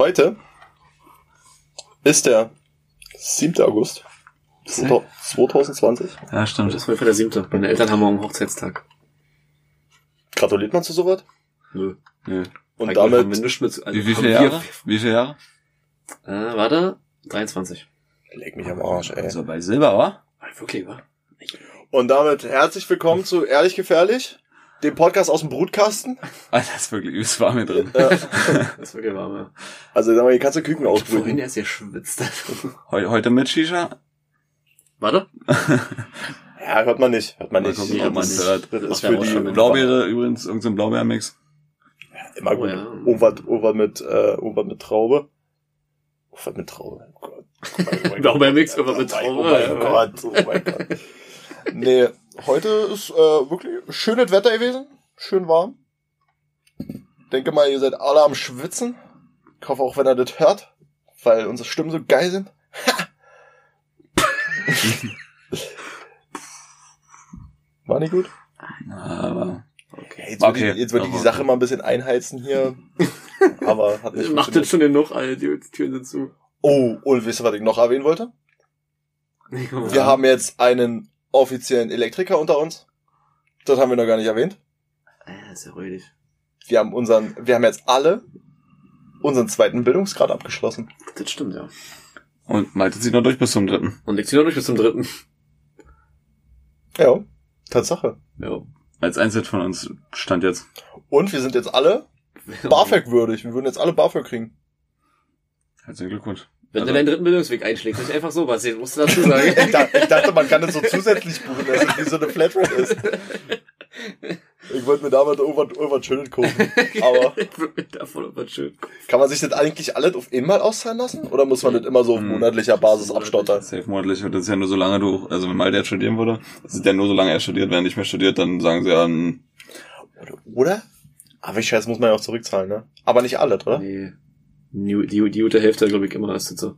Heute ist der 7. August 2020. Ja, stimmt. Das war einfach der siebte. Meine Eltern haben morgen Hochzeitstag. Gratuliert man zu sowas? Nö. Nö. Und Eigentlich haben wir damit mit, also Wie, wie viele wir- Jahre? Wie viele Jahre? Äh, warte. 23. leg mich am Arsch, ey. Also bei Silber, wa? Wirklich, wa? Und damit herzlich willkommen zu Ehrlich Gefährlich, dem Podcast aus dem Brutkasten. Alter, das ist wirklich übelst warm hier drin. Ja. Das ist wirklich warm, ja. Also sag mal, hier kannst du Küken Vorhin ausbrüten. erst geschwitzt. Heu, heute mit Shisha? warte. Ja, hört man nicht, hört man nicht. Ja, ob man hört. Das ist ja für die Blaubeere übrigens, irgendein Blaubeermix. Immer gut. Oh ja. Irgendwas, irgendwas mit, äh, irgendwas mit Traube. Irgendwas mit Traube. Oh Gott. Oh. Blaubeermix, irgendwas mit Oh Traube. Oh mein Gott, oh mein Gott. Nee, heute ist äh, wirklich schönes Wetter gewesen. Schön warm. Denke mal, ihr seid alle am Schwitzen. Ich hoffe auch, wenn ihr das hört, weil unsere Stimmen so geil sind. War nicht gut? Aber Okay, jetzt würde Okay, ich, jetzt würd ich die Sache mal ein bisschen einheizen hier. Aber hat nicht Macht das schon genug, Alter. Die Türen sind zu. Oh, und wisst ihr, was ich noch erwähnen wollte? Nee, komm mal. Wir haben jetzt einen offiziellen Elektriker unter uns. Das haben wir noch gar nicht erwähnt. Äh, ist ja ruhig. Wir haben unseren, wir haben jetzt alle unseren zweiten Bildungsgrad abgeschlossen. Das stimmt, ja. Und Malte zieht noch durch bis zum dritten. Und ich zieh noch durch bis zum dritten. Ja, Tatsache. Ja. Als Einzel von uns stand jetzt. Und wir sind jetzt alle BAföG würdig. Wir würden jetzt alle BAföG kriegen. Herzlichen Glückwunsch. Wenn Also- du deinen dritten Bildungsweg einschlägst, nicht einfach so, was ich musste dazu sagen. Ich dachte, ich dachte, man kann das so zusätzlich buchen, dass es wie so eine Flatrate ist. Ich wollte mir damit irgendwas, irgendwas Schönes kaufen. Aber ich würde mir davon aber schön. kann man sich das eigentlich alles auf einmal auszahlen lassen? Oder muss man das immer so auf Hm. monatlicher Basis abstottern? Safe monatlich wird das ja nur solange du, also wenn Malte jetzt studieren würde, das ist ja nur solange er studiert, wenn er nicht mehr studiert, dann sagen sie ja, hm, Oder? Oder? Aber ich schätze, muss man ja auch zurückzahlen, ne? Aber nicht alles, oder? Nee. Die, die, die gute Hälfte, glaube ich, immer ist das so.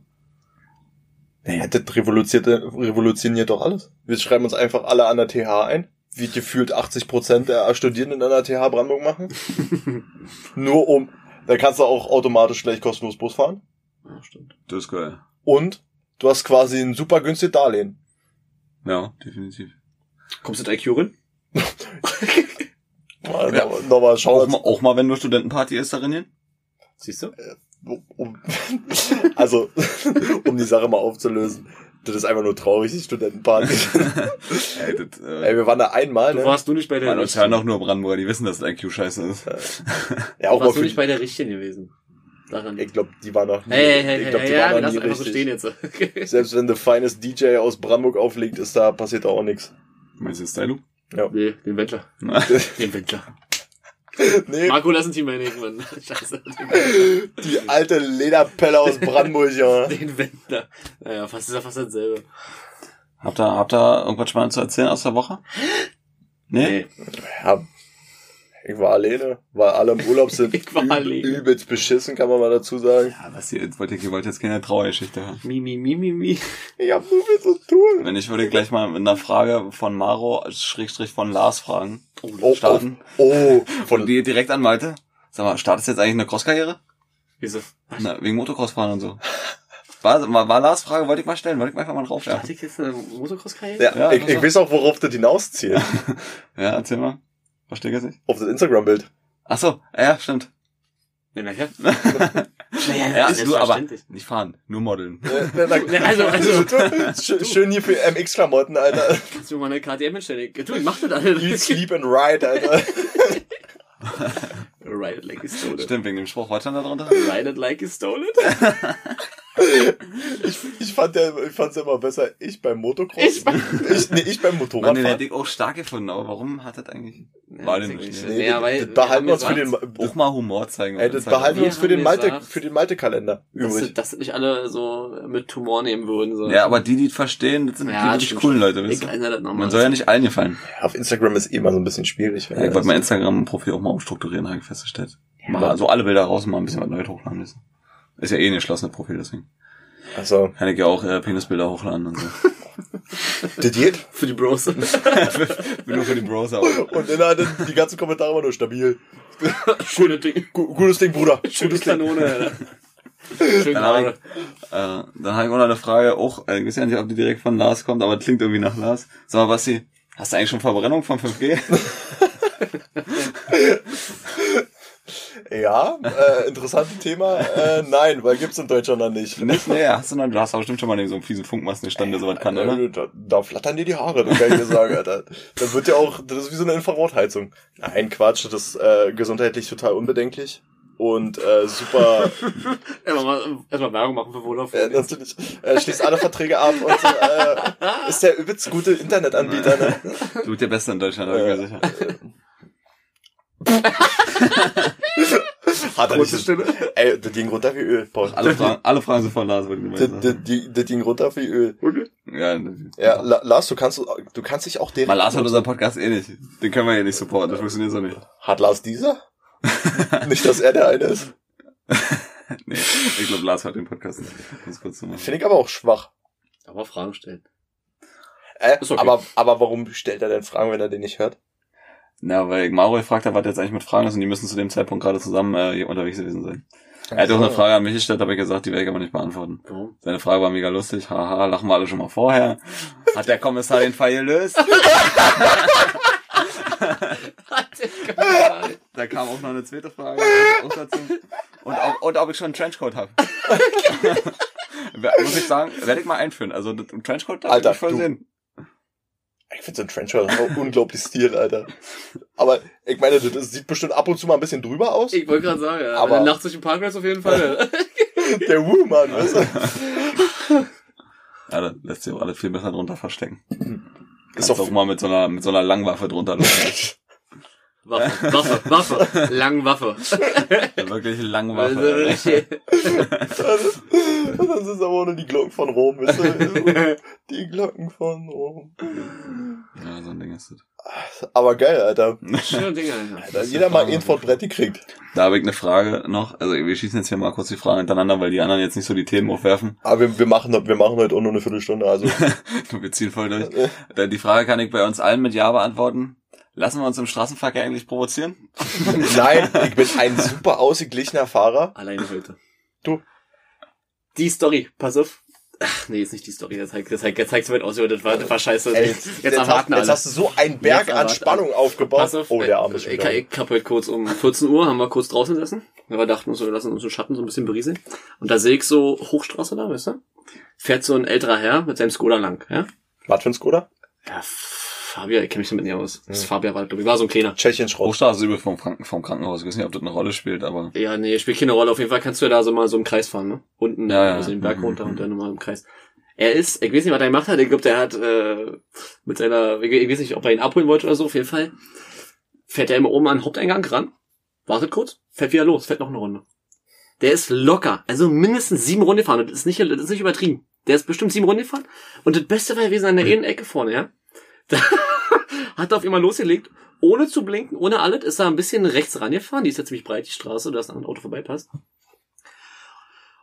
Naja, das revolutioniert, revolutioniert doch alles. Wir schreiben uns einfach alle an der TH ein, wie gefühlt 80% der Studierenden an der TH Brandenburg machen. Nur um, dann kannst du auch automatisch gleich kostenlos Bus fahren. Ja, stimmt. das ist geil. Und du hast quasi ein super günstiges Darlehen. Ja, definitiv. Kommst du mit IQ rein? Mal, Ja. noch- Nochmal Auch schauen. mal, auch mal, wenn nur Studentenparty ist darin hin? Siehst du? Um, also, um die Sache mal aufzulösen. Das ist einfach nur traurig, die Studentenparty. Ey, das, äh, Ey, wir waren da einmal, Du ne? warst du nicht bei der Mann, uns hören auch nur Brandenburger, die wissen, dass das IQ scheiße ist. Ja, Du auch mal warst du nicht bei der richtigen gewesen. Daran. Ich glaube, die war noch nie. Hey, hey, hey, ich hey, glaube, die ja, wir war noch lassen nie einfach so stehen richtig. jetzt. Selbst wenn der feines DJ aus Brandenburg auflegt, ist da passiert da auch nichts. Meinst du Stylo? nee, den Wendler. Den Wendler. Nee, Marco, lass ein Team einlegen, Mann. Scheiße. die alte Lederpelle aus Brandenburg, ja. Den Wendler. Naja, fast ist ja fast dasselbe. habt ihr, habt ihr irgendwas Spannendes zu erzählen aus der Woche? Nee? ja. Ich war alleine, weil alle im Urlaub sind. Ich war üb- alleine. Übelst beschissen, kann man mal dazu sagen. Ja, was ihr, wollt ihr, wollt jetzt keine Trauergeschichte hören. Mi, mi, mi, mi, mi. Ich hab so viel zu tun. Wenn ich würde gleich mal mit einer Frage von Maro, Schrägstrich von Lars fragen. Oh, oh, Starten. oh, Von von dir direkt an Malte. Sag mal, startest jetzt eigentlich eine Crosskarriere? Wieso? Na, wegen Motocross-Fahren und so. War, war, war Lars Frage, wollte ich mal stellen, wollte ich mal einfach mal drauf Hatte ja. ich jetzt eine Motocross-Karriere? Ja, Ja, ich, ich noch? weiß auch, worauf das hinauszielt. ja, erzähl mal. Verstehe ich jetzt nicht. Auf das Instagram-Bild. Ach so, ja, stimmt. Nee, naja. Ja, ist du aber nicht fahren, nur modeln. Äh, na, na, also- also- Sch- Schön hier für MX-Klamotten, Alter. Kannst du mal eine KTM hinstellen? Du, ich mach das alle. Eat, sleep and ride, Alter. Ride it like you stole it. Stimmt, wegen dem Spruch, was stand da drunter? Ride it like you stole it? Ich, ich fand ja, ich fand's ja immer besser, ich beim Motocross. Ich beim- ich, nee, ich beim Mann, den Motorradfahren. hätte ich auch stark gefunden, aber warum hat das eigentlich... War den nicht. Nee, Nee, das- weil das behalten wir uns für den, Auch mal Humor zeigen. ey, das behalten wir uns für den Malte, gesagt, für den Malte-Kalender Dass, übrig. das nicht alle so mit Tumor nehmen würden. So. Ja, aber die, die es verstehen, das sind Ja, die stimmt coolen. Leute, Ich weißt du? ja. Man soll ja nicht allen gefallen. Auf Instagram ist eh immer so ein bisschen schwierig. wenn Ja, ich wollte mein Instagram-Profil auch mal umstrukturieren, habe ich festgestellt. Ja. Mal also alle Bilder raus und mal ein bisschen was Neues hochladen müssen. Ist ja eh ein geschlossenes Profil, deswegen. Also, Kann ich ja auch äh, Penisbilder hochladen und so. geht. Für die Bros. Bin nur für die Browser. Und innerhalb die ganzen Kommentare waren nur stabil. Schöne Ding. Gu- Gutes Ding, Bruder. Schöne Gutes Ding. Kanone. Schön Dann hab gerade. Äh, dann habe ich auch noch eine Frage, auch, äh, ich weiß ja nicht, ob die direkt von Lars kommt, aber klingt irgendwie nach Lars. Sag mal, Basti, hast du eigentlich schon Verbrennung von 5G? Ja, äh, interessantes Thema. Äh, nein, weil gibt's in Deutschland noch nicht. nicht? Nee, hast du noch, du hast aber bestimmt schon mal so einen fiesen Funkmastenstand, der sowas kann, oder? Äh, Da, da flattern dir die Haare, das kann ich dir sagen, Alter. Das wird ja auch, das ist wie so eine Infrarotheizung. Nein, Quatsch, das ist äh, gesundheitlich total unbedenklich. Und äh, super, Erstmal, erstmal Werbung machen für Vodafone. äh, natürlich, äh, schließt alle Verträge ab und äh, ist der übelst gute Internetanbieter, ne? Du bist der Beste in Deutschland, mir sicher. Hat er nicht. Stimme. Ey, das ging runter wie Öl, Paul. Alle Fragen, alle Fragen sind von Lars, würde ich Das, mal das, sagen. die- das ging runter wie Öl. Ja, Ja, La Lars, du kannst, du kannst dich auch direkt. Mal Lars hat unseren Podcast eh nicht. Den können wir ja nicht supporten, das funktioniert so nicht. Hat Lars dieser? nicht, dass er der eine ist. nee, ich glaube, Lars hat den Podcast nicht. Das kurz zu machen. Finde ich aber auch schwach. Aber Fragen stellen. Äh, Ist okay. aber, aber warum stellt er denn Fragen, wenn er den nicht hört? Na, weil Mauro gefragt hat, was jetzt eigentlich mit Fragen ist und die müssen zu dem Zeitpunkt gerade zusammen äh, unterwegs gewesen sein. Er hat auch eine Frage an mich gestellt, habe ich gesagt, die werde ich aber nicht beantworten. Warum? Seine Frage war mega lustig, haha, lachen wir alle schon mal vorher. Hat der Kommissar den Fall gelöst? Da kam auch noch eine zweite Frage auch dazu. Und ob, und ob ich schon einen Trenchcoat habe. Muss ich sagen, werde ich mal einführen. Also im Trenchcoat, bin ich voll du- Sinn. Ich finde so ein Trenchcoat auch unglaublich Stil, Alter. Aber ich meine, das sieht bestimmt ab und zu mal ein bisschen drüber aus. Ich wollte gerade sagen, ja. Aber- nachts durch den Parkplatz auf jeden Fall. Der Woo-Mann, weißt du? Ja, da lässt sich auch alles viel besser drunter verstecken. Ist Ist doch auch mal mit so einer, mit so einer Langwaffe drunter los. Waffe, Waffe, Waffe. Lang Waffe. Wirklich Also, Langwaffe. richtig- Das ist aber nur die Glocken von Rom, du? Die Glocken von Rom. Ja, so ein Ding ist das. Aber geil, Alter. Schöne Dinge, Alter. Da jeder mal ein von Bretti kriegt. Da habe ich eine Frage noch. Also wir schießen jetzt hier mal kurz die Fragen hintereinander, weil die anderen jetzt nicht so die Themen aufwerfen. Aber wir, wir, machen, wir machen heute auch nur eine Viertelstunde, also. Wir ziehen voll durch. Da- Die Frage kann ich bei uns allen mit Ja beantworten. Lassen wir uns im Straßenverkehr eigentlich provozieren? Nein, ich bin ein super ausgeglichener Fahrer. Alleine heute. Du. Die Story, pass auf. Ach, nee, ist nicht die Story. Das zeigt, das zeigt, das zeigt so weit aus, das war, das war scheiße. Ey, jetzt, jetzt, hast, erwarten jetzt hast du so einen Berg Jetzt an Spannung alle. aufgebaut. Pass auf, oh, der Arm ist ich, ich, ich hab heute kurz um 14 Uhr, haben wir kurz draußen gesessen. Wir dachten uns, so, wir lassen uns im Schatten so ein bisschen berieseln. Und da sehe ich so Hochstraße da, weißt du? Fährt so ein älterer Herr mit seinem Skoda lang, ja? Was für ein Skoda? Ja, Fabia, ich kenne mich damit nicht aus. Das Hm. Fabia war, glaub ich, war so ein kleiner. Tschechien Schrott. Hochstraße ist vom, Kranken, vom Krankenhaus. Ich weiß nicht, ob das eine Rolle spielt, aber Ja, nee, spielt keine Rolle. Auf jeden Fall kannst du ja da so mal so im Kreis fahren, ne? Unten, Ja, ja. also den Berg Mhm, runter mhm. und dann nochmal im Kreis. Er ist, ich weiß nicht, was er gemacht hat. Ich glaube, der hat äh, mit seiner, ich weiß nicht, ob er ihn abholen wollte oder so. Auf jeden Fall fährt er immer oben an den Haupteingang ran, wartet kurz, fährt wieder los, fährt noch eine Runde. Der ist locker, also mindestens sieben Runden gefahren. Das ist nicht, das ist nicht übertrieben. Der ist bestimmt sieben Runden gefahren. Und das Beste war gewesen an der einen Ecke vorne, ja. Da hat er auf immer losgelegt, ohne zu blinken, ohne alles, ist er ein bisschen rechts rangefahren. Die ist ja ziemlich breit, die Straße, dass ein Auto vorbeipasst.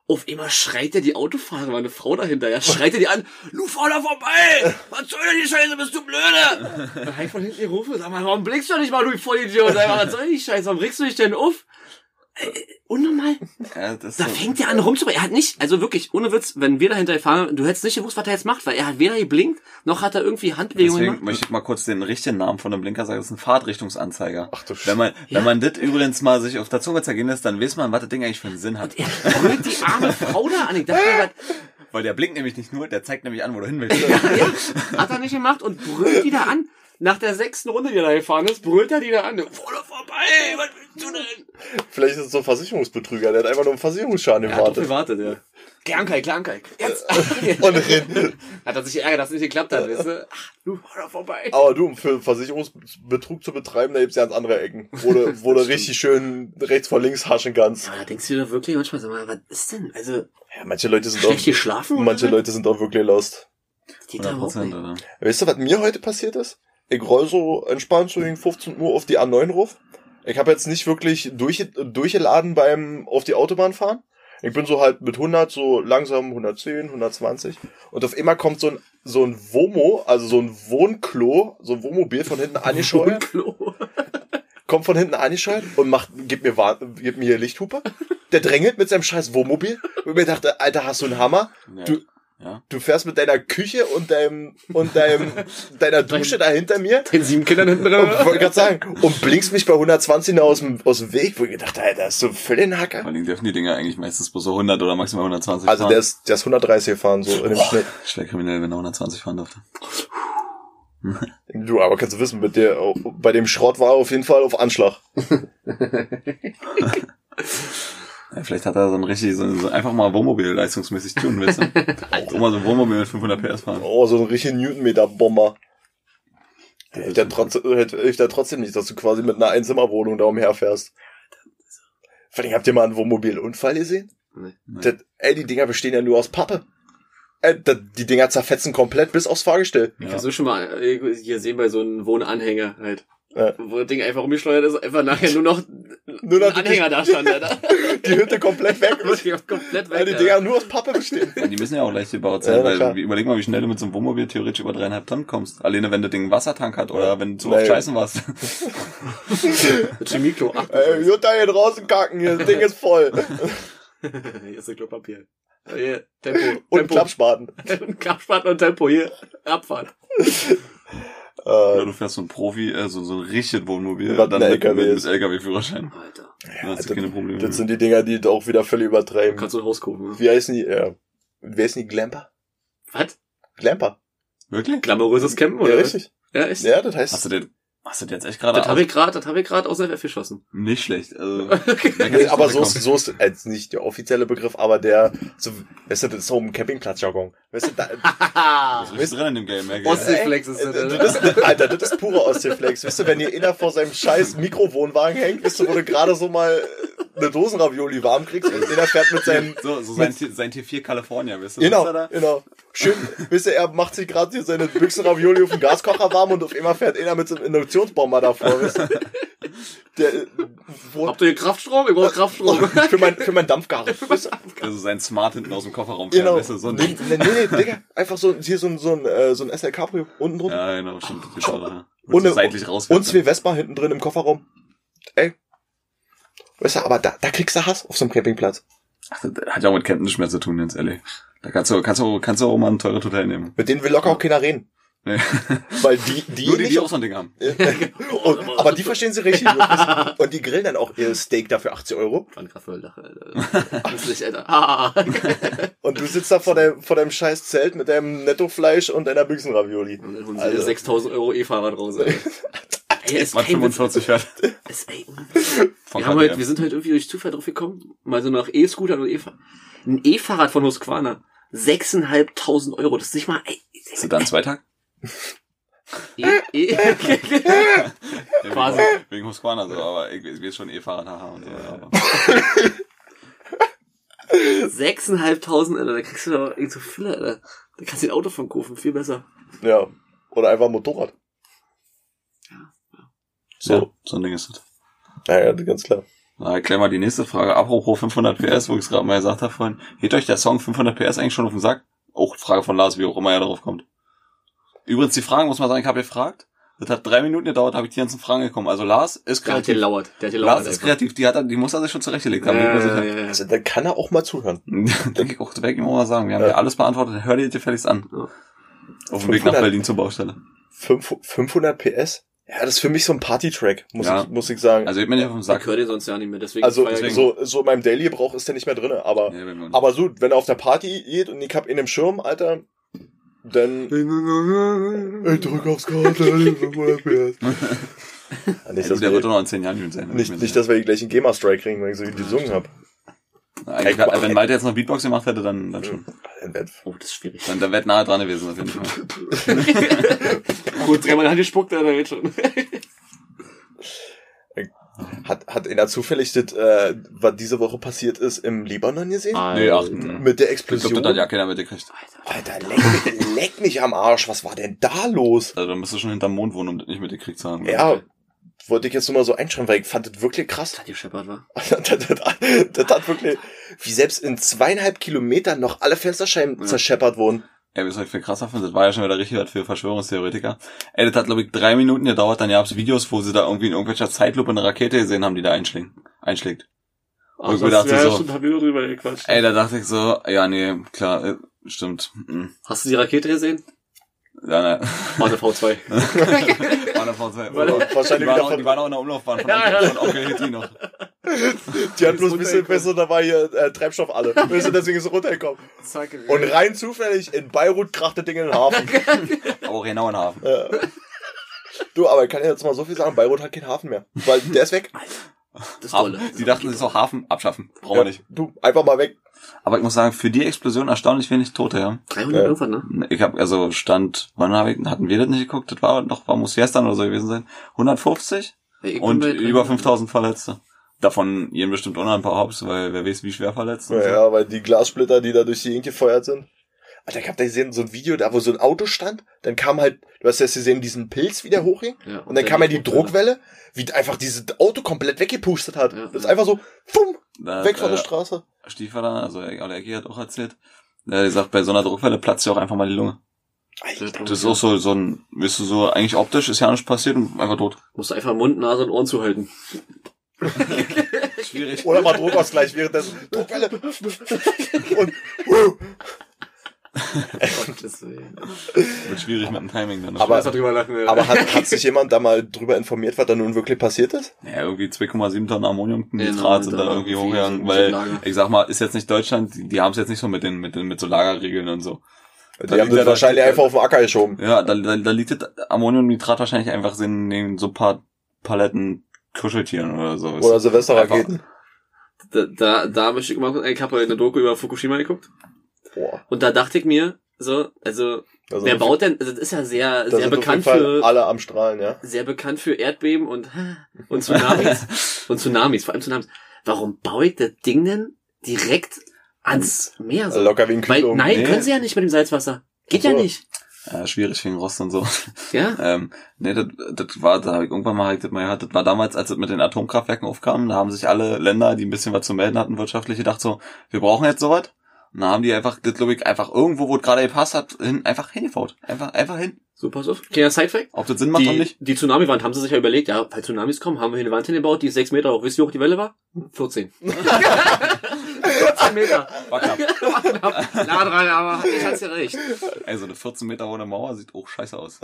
Auf immer schreit er die Autofahrer, war eine Frau dahinter, ja, schreit er die an, du fahr da vorbei! Was soll denn die Scheiße, bist du blöde? Dann hab ich von hinten gerufen, sag mal, warum blickst du nicht mal, du Vollidiot? Sag mal, was soll die Scheiße, warum regst du dich denn auf? Äh, unnormal. ja, das Da so- fängt er an rumzubringen. Er hat nicht, also wirklich, ohne Witz, wenn wir dahinter fahren, du hättest nicht gewusst, was er jetzt macht, weil er hat weder geblinkt, noch hat er irgendwie Handbewegungen Deswegen gemacht. möchte ich mal kurz den richtigen Namen von dem Blinker sagen. Das ist ein Fahrtrichtungsanzeiger. Ach du Wenn man, Ja. wenn man das übrigens mal sich auf der Zunge zergehen lässt, dann weiß man, was das Ding eigentlich für einen Sinn hat. Er brüllt die arme Frau da an. Ich dachte was, Weil der blinkt nämlich nicht nur, der zeigt nämlich an, wo du hin willst. ja, hat er nicht gemacht und brüllt die da an. Nach der sechsten Runde, die er da gefahren ist, brüllt er die da an. Voll vorbei, was willst du denn? Vielleicht ist es so ein Versicherungsbetrüger, der hat einfach nur einen Versicherungsschaden Er hat doch gewartet. gewartet, ja. Klankai, Klankai. Jetzt. Und rennt. hat er sich geärgert, dass es nicht geklappt hat, weißt du? Ach, du, fahr doch vorbei. Aber du, um für Versicherungsbetrug zu betreiben, da gibt's ja ganz andere Ecken, wo du, wo du richtig schön rechts vor links haschen kannst. Da denkst du dir doch wirklich manchmal, mal, was ist denn? Also, Ja, manche Leute sind schlecht auch, geschlafen? manche? Leute sind auch wirklich lost. Geht da 100 überhaupt nicht. Prozent, oder? Weißt du, was mir heute passiert ist? Ich roll so entspannt so gegen 15 Uhr auf die A9 ruf. Ich habe jetzt nicht wirklich durch, durchgeladen beim auf die Autobahn fahren. Ich bin so halt mit 100 so langsam 110, 120 und auf einmal kommt so ein so ein Womo, also so ein Wohnklo, so ein Wohnmobil von hinten angescheuert, Klo. kommt von hinten angescheuert und macht gibt mir gibt mir hier Lichthupe der drängelt mit seinem scheiß Wohnmobil. Und mir dachte, Alter, hast du einen Hammer? Ja. Du- ja. Du fährst mit deiner Küche und deinem, und deinem, deiner Dusche da hinter mir. Den sieben Kindern hinten drin. ich wollte gerade sagen, und blinkst mich bei 120 noch aus dem, aus dem Weg, wo ich gedacht, Alter, ist so Vor Hacker. allen Dingen dürfen die Dinger eigentlich meistens bloß so 100 oder maximal 120 Also fahren. der ist, der ist 130 gefahren, so in dem Schnitt. Schwer kriminell, wenn er 120 fahren durfte. Du, aber kannst du wissen, mit der, bei dem Schrott war er auf jeden Fall auf Anschlag. Ja, vielleicht hat er so ein richtig, so, so einfach mal Wohnmobil leistungsmäßig tun, du? Auch mal so ein Wohnmobil mit 500 PS fahren. Oh, so ein richtig Newtonmeter-Bomber. Hilft ja trotzdem, hilft ja trotzdem nicht, dass du quasi mit einer Einzimmerwohnung da umherfährst. Vor allem, habt ihr mal einen Wohnmobilunfall gesehen? Nee. Das, ey, die Dinger bestehen ja nur aus Pappe. Ey, da, die Dinger zerfetzen komplett bis aufs Fahrgestell. Ich Ja. versuche schon mal äh, hier sehen bei so einem Wohnanhänger halt. Ja. Wo das Ding einfach umgesteuert ist, einfach nachher nur noch Nur noch ein Anhänger da stand, Alter. Die Hütte komplett weg. Wirklich komplett weg. weil die. Dinger nur aus Pappe bestehen. Und die müssen ja auch leicht gebaut sein, Ja, weil klar. überleg mal, wie schnell du mit so einem Wohnmobil theoretisch über dreieinhalb Tonnen kommst. Alleine wenn das Ding einen Wassertank hat oder wenn du zu oft scheißen warst. Mit Chemieklo, ach, Ey, Jutta hier draußen kacken, hier, das Ding ist voll. hier ist ein Klopapier. Hier, Tempo. Und Tempo. Klappspaten. Klappspaten und Tempo, hier, Abfahrt. Äh, du fährst so ein Profi, äh, so, so ein richtiges Wohnmobil, Was dann ein mit, LKW mit, ist. mit LKW-Führerschein. Alter. Hast du keine Probleme. das sind die Dinger, die auch wieder völlig übertreiben. Kannst du ein Haus kaufen, ne? Wie heißen die? Ja. Wie heißen die? Glamper? Was? Glamper. Wirklich? Glamouröses Campen, oder? Ja, richtig. Ja, echt? Ja, das heißt. Hast du den, hast du den jetzt echt gerade Das habe ich gerade, das habe ich gerade aus der FF geschossen. Nicht schlecht. Also, Nee, aber so ist, so ist als nicht der offizielle Begriff, aber der, so, weißt du, das ist so ein Campingplatzjargon. Weißt du, da, Was ist drin in dem Game? Geld. Ostseeflex ist äh, das, das ist, Alter, das ist pure Ostseeflex. Weißt du, wenn ihr inner vor seinem scheiß Mikrowohnwagen hängt, weißt du, wo du gerade so mal eine Dosenravioli warm kriegst und inner fährt mit seinem, So, so sein, T- sein T4 California, weißt du? genau, genau. Schön, wisst ihr, er macht sich gerade hier seine Büchsenravioli auf dem Gaskocher warm und auf einmal fährt einer mit so einem Induktionsbomber davor, weißt du. Der, äh, wo, Habt ihr hier Kraftstrom? Ich brauche Kraftstrom. für mein, für mein du? Also sein Smart hinten aus dem Kofferraum fährt, Genau. weißt du? So ein nee, nee, nee, Digga. Einfach so, hier so ein, so ein, äh, so ein SL Cabrio unten drunter. Ja, genau, stimmt. Ist auch, ja. Und so seitlich raus. Und zwei Vespa hinten drin im Kofferraum. Ey. Weißt du, aber da, da kriegst du Hass auf so einem Campingplatz. Ach, das hat ja auch mit mehr zu tun, ganz ehrlich. Da kannst du, kannst du, kannst du auch mal ein teures Hotel nehmen. Mit denen will locker auch keiner reden. Nee. Weil die, die, Nur die, nicht die auch so ein Ding haben. und, aber die verstehen sie richtig. Und die grillen dann auch ihr Steak dafür 80 Euro. Und du sitzt da vor deinem, vor deinem scheiß Zelt mit deinem Nettofleisch und deiner Büchsenravioli. Und dann holen sie Also. dir 6000 Euro E-Fahrrad raus, ey. Ey, ist Witz. 45 hört. Ist, ey, wir, haben KTM. wir sind heute irgendwie durch Zufall drauf gekommen, mal so nach E-Scootern und E-Fahrrad. Ein E-Fahrrad von Husqvarna. 6.500 Euro. Das ist nicht mal, ey. Ist das dann Zweitag? E, e, Ja, Quasi. Wegen, wegen Husqvarna so, aber ich, ich weiß schon E-Fahrrad, haha und so. Aber 6.500, Alter. Da kriegst du doch irgend so Fülle, Alter. Da kannst du ein Auto von kaufen. Viel besser. Ja. Oder einfach Motorrad. so, So. so ein Ding ist das. Ja, ja, ganz klar. Na, erklär mal die nächste Frage. Apropos 500 PS, wo ich es gerade mal gesagt habe vorhin. Geht euch der Song 500 PS eigentlich schon auf den Sack? Auch Frage von Lars, wie auch immer er darauf kommt. Übrigens, die Fragen, muss man sagen, ich habe gefragt. Das hat drei Minuten gedauert, habe ich die ganzen Fragen gekommen. Also Lars ist Der hat kreativ. gelauert. Der hat gelauert. Lars ist kreativ, die, hat er, die muss er sich schon zurechtgelegt haben. Ja. Also, dann kann er auch mal zuhören. Denke ich auch, das werde ich ihm auch mal sagen. Wir haben Ja. alles beantwortet. Hör dir gefälligst an. Ja. Auf dem Weg nach 500. Berlin zur Baustelle. Fünf- 500 PS? Ja, das ist für mich so ein Party-Track, muss, Ja. ich, muss ich sagen. Also, ich bin nicht auf dem Ich Sack. höre den sonst ja nicht mehr. Deswegen Also, deswegen- so, so in meinem Daily-Gebrauch ist der nicht mehr drinne, aber, Nee, aber so, wenn er auf der Party geht und ich hab ihn im Schirm, Alter, dann, ich drück aufs Karte, 500 PS. Ja, Ja, nicht, du, dass der wird wir, doch noch in zehn Jahren sein. nicht, nicht, dass wir die gleichen GEMA-Strike kriegen, wenn ich so die gesungen hab. Eigentlich, mal, wenn Malte jetzt noch Beatbox gemacht hätte, dann, dann schon. Dann Oh, das ist schwierig. Dann, dann wäre nahe dran gewesen, auf jeden Fall. Gut, dreimal Hand gespuckt, Alter, jetzt schon. Hat, hat einer zufällig das, äh, was diese Woche passiert ist, im Libanon gesehen? Nee, ach, Alter. Mit der Ich glaube, Explosion? das hat ja keiner mitgekriegt. Alter, leck, mich- leck mich am Arsch, was war denn da los? Also, da müsst ihr schon hinterm Mond wohnen, um das nicht mitgekriegt zu haben. Ja, wollte ich jetzt nur mal so einschreiben, weil ich fand das wirklich krass. Das hat gescheppert, wa? das, das, das hat wirklich, wie selbst in zweieinhalb Kilometern noch alle Fensterscheiben Ja. zerscheppert wurden. Ey, was ich viel krasser finde, das war ja schon wieder richtig was für Verschwörungstheoretiker. Ey, das hat, glaube ich, drei Minuten gedauert, dann gab's Videos, wo sie da irgendwie in irgendwelcher Zeitlupe eine Rakete gesehen haben, die da einschlägt. einschlägt. Ach, ich mir dachte ja, so, stimmt, hab ich drüber gequatscht. ey, da dachte ich so, ja, nee, klar, äh, stimmt. Mhm. Hast du die Rakete gesehen? Ja. War eine V2. War eine V2. Weil- Die Wahrscheinlich waren, wieder auch, von, die waren auch in der Umlaufbahn von, Ja, ja. von Onkel Hitty noch. die hat bloß ein bisschen besser, da war hier äh, Treibstoff alle. Du, deswegen ist es runtergekommen. Zack. Und rein zufällig in Beirut kracht das Ding in den Hafen. Aber auch genau in den Hafen. Ja. Du, aber ich kann jetzt mal so viel sagen, Beirut hat keinen Hafen mehr. Weil der ist weg. das ist toll. Die dachten sich so, Hafen abschaffen. Brauchen Ja, wir nicht. Du, einfach mal weg. Aber ich muss sagen, für die Explosion erstaunlich wenig Tote, ja. 300 Ja. irgendwann, ne? Ich habe also Stand, wann hab ich, hatten wir das nicht geguckt? Das war noch, war muss gestern oder so gewesen sein. 150 Ey, ich und über 300. 5000 Verletzte. Davon jeden bestimmt auch noch ein paar Hops, weil wer weiß, wie schwer verletzt. sind. Ja, weil die Glassplitter, die da durch die Gegend gefeuert sind. Alter, ich hab da gesehen, so ein Video, da wo so ein Auto stand, dann kam halt, du hast jetzt gesehen, diesen Pilz, wie der hochging, Ja, und dann kam ja die Druckwelle, wie einfach dieses Auto komplett weggepustet hat. Ja. Das ist einfach so, fumm, weg von äh, der Straße. Stiefvater, also der Ecki hat auch erzählt, der sagt, bei so einer Druckwelle platzt ja auch einfach mal die Lunge. Das ist auch so, so ein, weißt du, so, eigentlich optisch ist ja nicht passiert und einfach tot. Musst du einfach Mund, Nase und Ohren zuhalten. Schwierig. Oder mal Druckausgleich währenddessen. Druckwelle. Und, uh, Gottes Willen. Wird schwierig mit dem Timing dann. Aber- Lass mal drüber lachen. ja. aber hat, hat sich jemand da mal drüber informiert, was da nun wirklich passiert ist? Ja, irgendwie 2,7 Tonnen Ammoniumnitrat Genau, sind da irgendwie hochgegangen, weil, ich sag mal, ist jetzt nicht Deutschland, die, die haben es jetzt nicht so mit den, mit den, mit so Lagerregeln und so. Die Da haben das ja da- wahrscheinlich einfach auf den Acker geschoben. Ja, da, da, da liegt das Ammoniumnitrat wahrscheinlich einfach in den so paar Paletten Kuscheltieren oder so. Oder Silvesterraketen. Da, da, da möchte ich immer, ich habe eine Doku über Fukushima geguckt. Boah. Und da dachte ich mir, so, also, sind wer baut denn, also das ist ja sehr, sehr sind auf bekannt jeden Fall für, alle am Strahlen, ja. sehr bekannt für Erdbeben und, und Tsunamis. und Tsunamis, vor allem Tsunamis. Warum baue ich das Ding denn direkt ans Meer? So? Locker wie ein Weil, Kühlung. nein, Nee. können sie ja nicht mit dem Salzwasser. Geht so. ja nicht. Ja, schwierig wegen Rost und so. Ja? Ähm, nee, das, das war, da hab ich irgendwann mal hab ich das mal gehört, das war damals, als es mit den Atomkraftwerken aufkam, da haben sich alle Länder, die ein bisschen was zu melden hatten, wirtschaftlich gedacht so, wir brauchen jetzt sowas. Und dann haben die einfach, das glaube ich, einfach irgendwo, wo es gerade gepasst hat, hin, einfach hingefaut. Einfach, einfach hin. So, pass auf. Kleiner Sidefact. Ob das Sinn macht oder Die, nicht. die Tsunami-Wand haben sie sich ja überlegt, ja, falls Tsunamis kommen, haben wir hier eine Wand hingebaut, die ist sechs Meter hoch. Wisst ihr, wie hoch die Welle war? 14. 14 Meter. War knapp. Na dran, aber ich hat's ja recht. Also eine 14 Meter hohe Mauer sieht auch scheiße aus.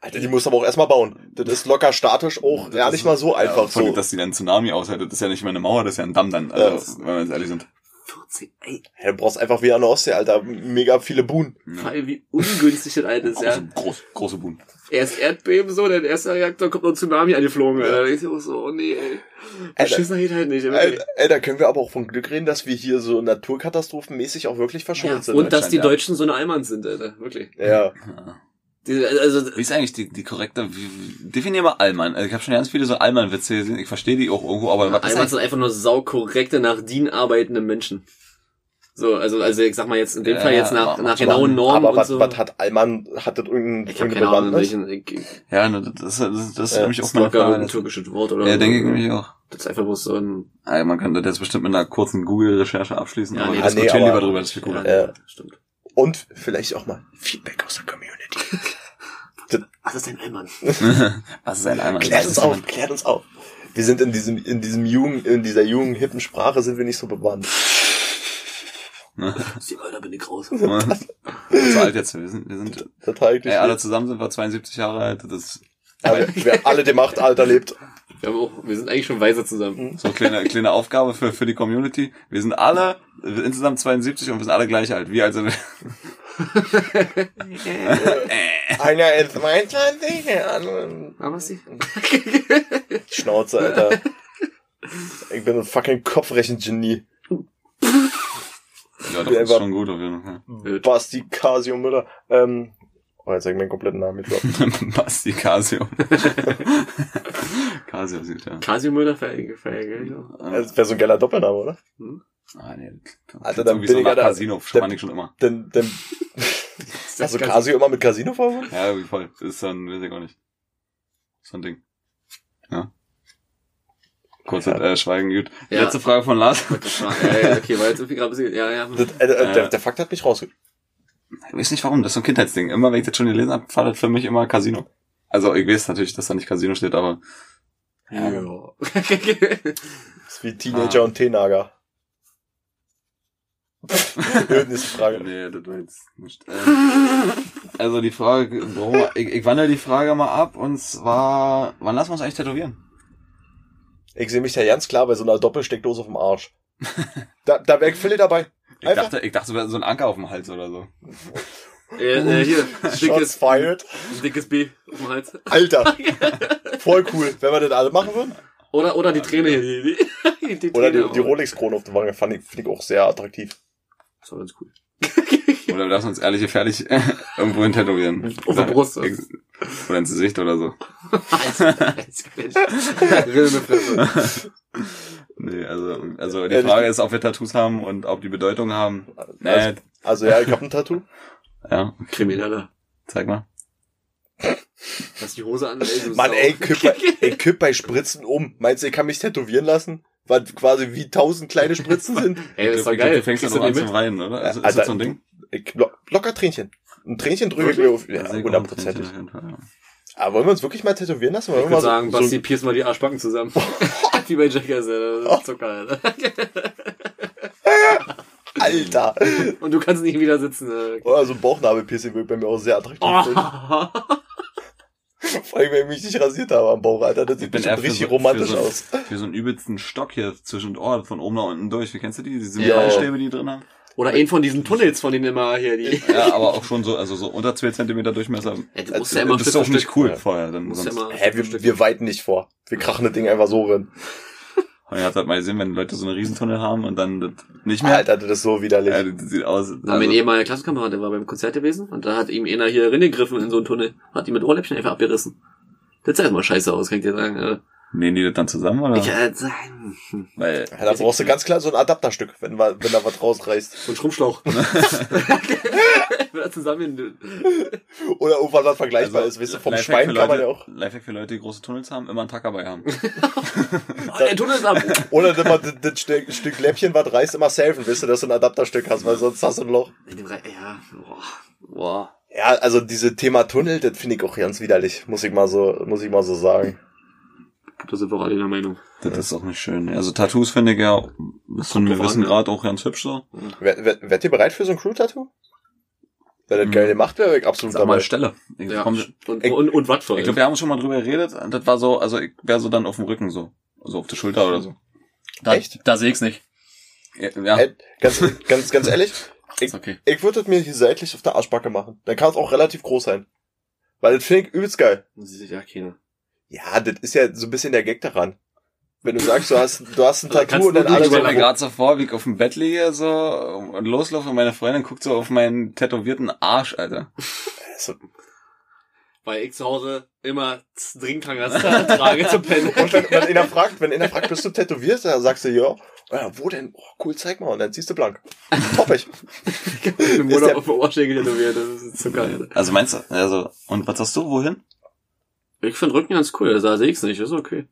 Alter, die muss aber auch erstmal bauen. Das ist locker statisch auch ja nicht mal so einfach ja, vor allem, so. Dass die dann Tsunami aushält, das ist ja nicht mehr eine Mauer, das ist ja ein Damm dann, Ja. also, wenn wir jetzt ehrlich sind. 14, ey. Ja, du brauchst einfach wie an der Ostsee, Alter, mega viele Buhnen. Vor allem, wie ungünstig das alles ist, ja. Große, groß, große Buhnen. Erst Erdbeben, so, dann erster Reaktor kommt noch ein Tsunami angeflogen. Alter. Da denkst du auch so, oh nee, ey. Alter. Beschissen geht halt nicht. Ey, da können wir aber auch von Glück reden, dass wir hier so naturkatastrophenmäßig auch wirklich Ja, verschont sind. und dass die ja. Deutschen so eine Allmann sind, Alter. Wirklich. ja. Die, also, Wie ist eigentlich die, die korrekte, wie, definier mal Allmann. Also ich habe schon ganz viele so Allmann-Witze gesehen, ich verstehe die auch irgendwo, aber was ist Allmann sind einfach nur saukorrekte, nach DIN arbeitende Menschen. So, also, also ich sag mal jetzt in dem Ja, Fall jetzt nach, nach genauen Normen aber und was, so. was hat Allmann, hat das irgendein, ich irgendeine keine Ahnung, welchen, ich, ja, ne, das, das, das ist Ja, nämlich auch meine Stalker, Frage. ein türkisches Wort oder Ja, so. denke ich nämlich auch. Das ist einfach bloß so ein, Ah, man könnte das jetzt bestimmt mit einer kurzen Google-Recherche abschließen, Ja, aber nee, wir nee, diskutieren aber- lieber drüber, das ist viel cooler. ja, Ja. stimmt. Und vielleicht auch mal Feedback aus der Community. Was ist denn Allmann? Was ist ein Allmann? Klärt uns ist auf, ein- klärt uns auf. Wir sind in diesem, in diesem jungen, in dieser jungen, hippen Sprache sind wir nicht so bewandt. Sie da bin ich raus. Zu alt jetzt, wir sind, wir sind, Total ey, alle zusammen sind wir 72 Jahre alt, das alle, wer alle dem Alter lebt. Wir, haben auch, wir sind eigentlich schon weise zusammen. so eine kleine, kleine Aufgabe für, für die Community. Wir sind alle, wir sind insgesamt 72 und wir sind alle gleich alt. Wie alt sind wir? Einer ist 22, der andere Aber sie? Schnauze, Alter. Ich bin ein fucking Kopfrechen-Genie. Ja, doch, Wir ist schon gut auf jeden Fall. Basti Casio Müller. Ähm, oh, jetzt sag ich meinen kompletten Namen mit. Basti Casio. Casio sieht ja. Casio Müller verärgert, verärgert. Das wäre so ein geiler Doppelname, oder? Ah, nee. Alter, dann irgendwie bin so ich nach ja da- Casino, spann ich schon immer. Denn, denn, hast du Casio immer mit Casino verbunden? Ja, irgendwie voll. Das ist dann, weiß ich auch nicht. So ein Ding. Ja. Kurz Ja. äh, Schweigen, gut. Ja. Letzte Frage von Lars. Ja, ja, okay, weil jetzt irgendwie gerade ein bisschen, ja, ja. Das, äh, äh, der, der Fakt hat mich rausge... Ich weiß nicht warum, das ist so ein Kindheitsding. Immer wenn ich das schon gelesen habe, war das für mich immer Casino. Also ich weiß natürlich, dass da nicht Casino steht, aber Ja. Das ist wie Teenager Ah. und Teenager. Nächste Frage. Nee, das war jetzt nicht. Ähm, also die Frage, warum, ich, ich wandle die Frage mal ab und zwar, wann lassen wir uns eigentlich tätowieren? Ich sehe mich da ganz klar bei so einer Doppelsteckdose auf dem Arsch. Da, da wäre ich Philly dabei. Ich dachte, ich dachte, so ein Anker auf dem Hals oder so. Äh, äh, hier, Shots dickes, fired. dickes B auf dem Hals. Alter. Voll cool. Wenn wir das alle machen würden. Oder, oder die Träne hier. Die, die, die Oder die, die Rolex-Krone auf der Wange fand ich, finde ich auch sehr attraktiv. Das war ganz cool. Oder wir lassen uns ehrlich gefährlich irgendwo hin tätowieren. Auf der Brust. Oder ins Gesicht oder so. Nee, also, also die Ehrlich? Frage ist, ob wir Tattoos haben und ob die Bedeutung haben. Nee, Also, also ja, ich hab ein Tattoo. ja, Krimineller. zeig mal. Lass die Hose an. Ey, Mann, ey, kipp bei, ey, kipp bei Spritzen um. Meinst du, ich kann mich tätowieren lassen? Weil quasi wie tausend kleine Spritzen sind? Ey, das ist doch Du- geil. Du fängst Kriegst noch an zu weinen, oder? Also, ist Alter, das so ein Ding? Locker Tränchen. Ein Tränchen drücke ich mir auf. Ja, Sehr gut, hundertprozentig. auf jeden Fall, ja. Aber wollen wir uns wirklich mal tätowieren lassen? Wollen Ich wir würde sagen, so, Basti, so, mal die Arschbacken zusammen. Wie bei Jackass, ist Zucker, Alter. Alter. Und du kannst nicht wieder sitzen. Äh. Oder so ein Bauchnabelpiercing würde bei mir auch sehr attraktiv. Oh. Vor allem, wenn ich mich nicht rasiert habe am Bauch, Alter. Das sieht bin bestimmt richtig so, romantisch für so, aus. Für so einen übelsten Stock hier zwischen den Ohren, von oben nach unten durch. Wie kennst du die? Diese Ja. Metallstäbe, die drin haben? Oder einen von diesen Tunnels, von denen immer hier die. Ja, aber auch schon so, also so unter zwei Zentimeter Durchmesser. Ja, du Also, musst ja immer das ist auch nicht cool Ja. vorher. Dann Musst ja sonst, immer Hä, wir, wir weiten nicht vor. Wir krachen das Ding einfach so rein. Und ihr habt halt mal gesehen, wenn Leute so einen Riesentunnel haben und dann das nicht mehr. Alter, das ist so widerlich. Ja, das sieht aus. Na, mein Also, ehemaliger Klassenkamerad, der war beim Konzert gewesen und da hat ihm einer hier reingegriffen in so einen Tunnel, hat ihn mit Ohrläppchen einfach abgerissen. Das sah erstmal scheiße aus, kann ich dir sagen. Äh, nähen die das dann zusammen, oder? Ich äh, sein. Hm. Weil, Ja, da brauchst du ganz klar so ein Adapterstück, wenn, wenn da was rausreißt. So ein Schrumpfschlauch. Wenn zusammen. Oder irgendwas, was vergleichbar also, ist. Weißt du, vom Lifehack Schwein für kann man Leute, ja auch. Lifehack für Leute, die große Tunnels haben, immer einen Tacker bei haben. Oh, der Tunnel ist ab. Oder wenn man das, das Stück, Stück Läppchen, was reißt, immer safen, wisst du, dass du ein Adapterstück hast, weil sonst hast du ein Loch. In dem Re- Ja, boah. Boah. Ja, also diese Thema Tunnel, das finde ich auch ganz widerlich, muss ich mal so, muss ich mal so sagen. Da sind wir auch alle der Meinung. Das ist auch nicht schön. Also Tattoos finde ich ja bis zu einem gewissen an, Grad auch ganz hübsch so. Wer, wer, werdet ihr bereit für so ein Crew-Tattoo? Wenn das Mhm. geil gemacht wäre, wäre ich absolut dabei. Stelle. Ich, Ja. komm, Und, Ich- und, und was für ich glaube, wir haben schon mal drüber geredet. Und Das war so, also ich wäre so dann auf dem Rücken so. Also auf der Schulter oder so. Da, Echt? Da sehe ich's nicht. Ja, ja Ey, ganz, ganz, ganz ehrlich, ist okay. ich würde das mir hier seitlich auf der Arschbacke machen. Dann kann es auch relativ groß sein. Weil das finde ich übelst geil. Das sieht ja keiner. Ja, das ist ja so ein bisschen der Gag daran. Wenn du sagst, du hast, du hast ein Tattoo und dann Ich stelle mir gerade so vor, wie ich auf dem Bett liege so und loslaufe und meine Freundin guckt so auf meinen tätowierten Arsch, Alter. So, Weil ich zu Hause immer Drinktangas trage zu pennen. Und wenn, wenn einer fragt, wenn einer fragt, bist du tätowiert, dann sagst du ja. Ja, wo denn? Oh, cool, zeig mal. Und dann ziehst du blank. Toppig. Mit dem Ist Urlaub der- auf dem Ohrschenkel tätowiert. Das ist so geil. Also meinst du, also, und was sagst du, wohin? Ich finde Rücken ganz cool. Da sehe ich's nicht. Ist okay.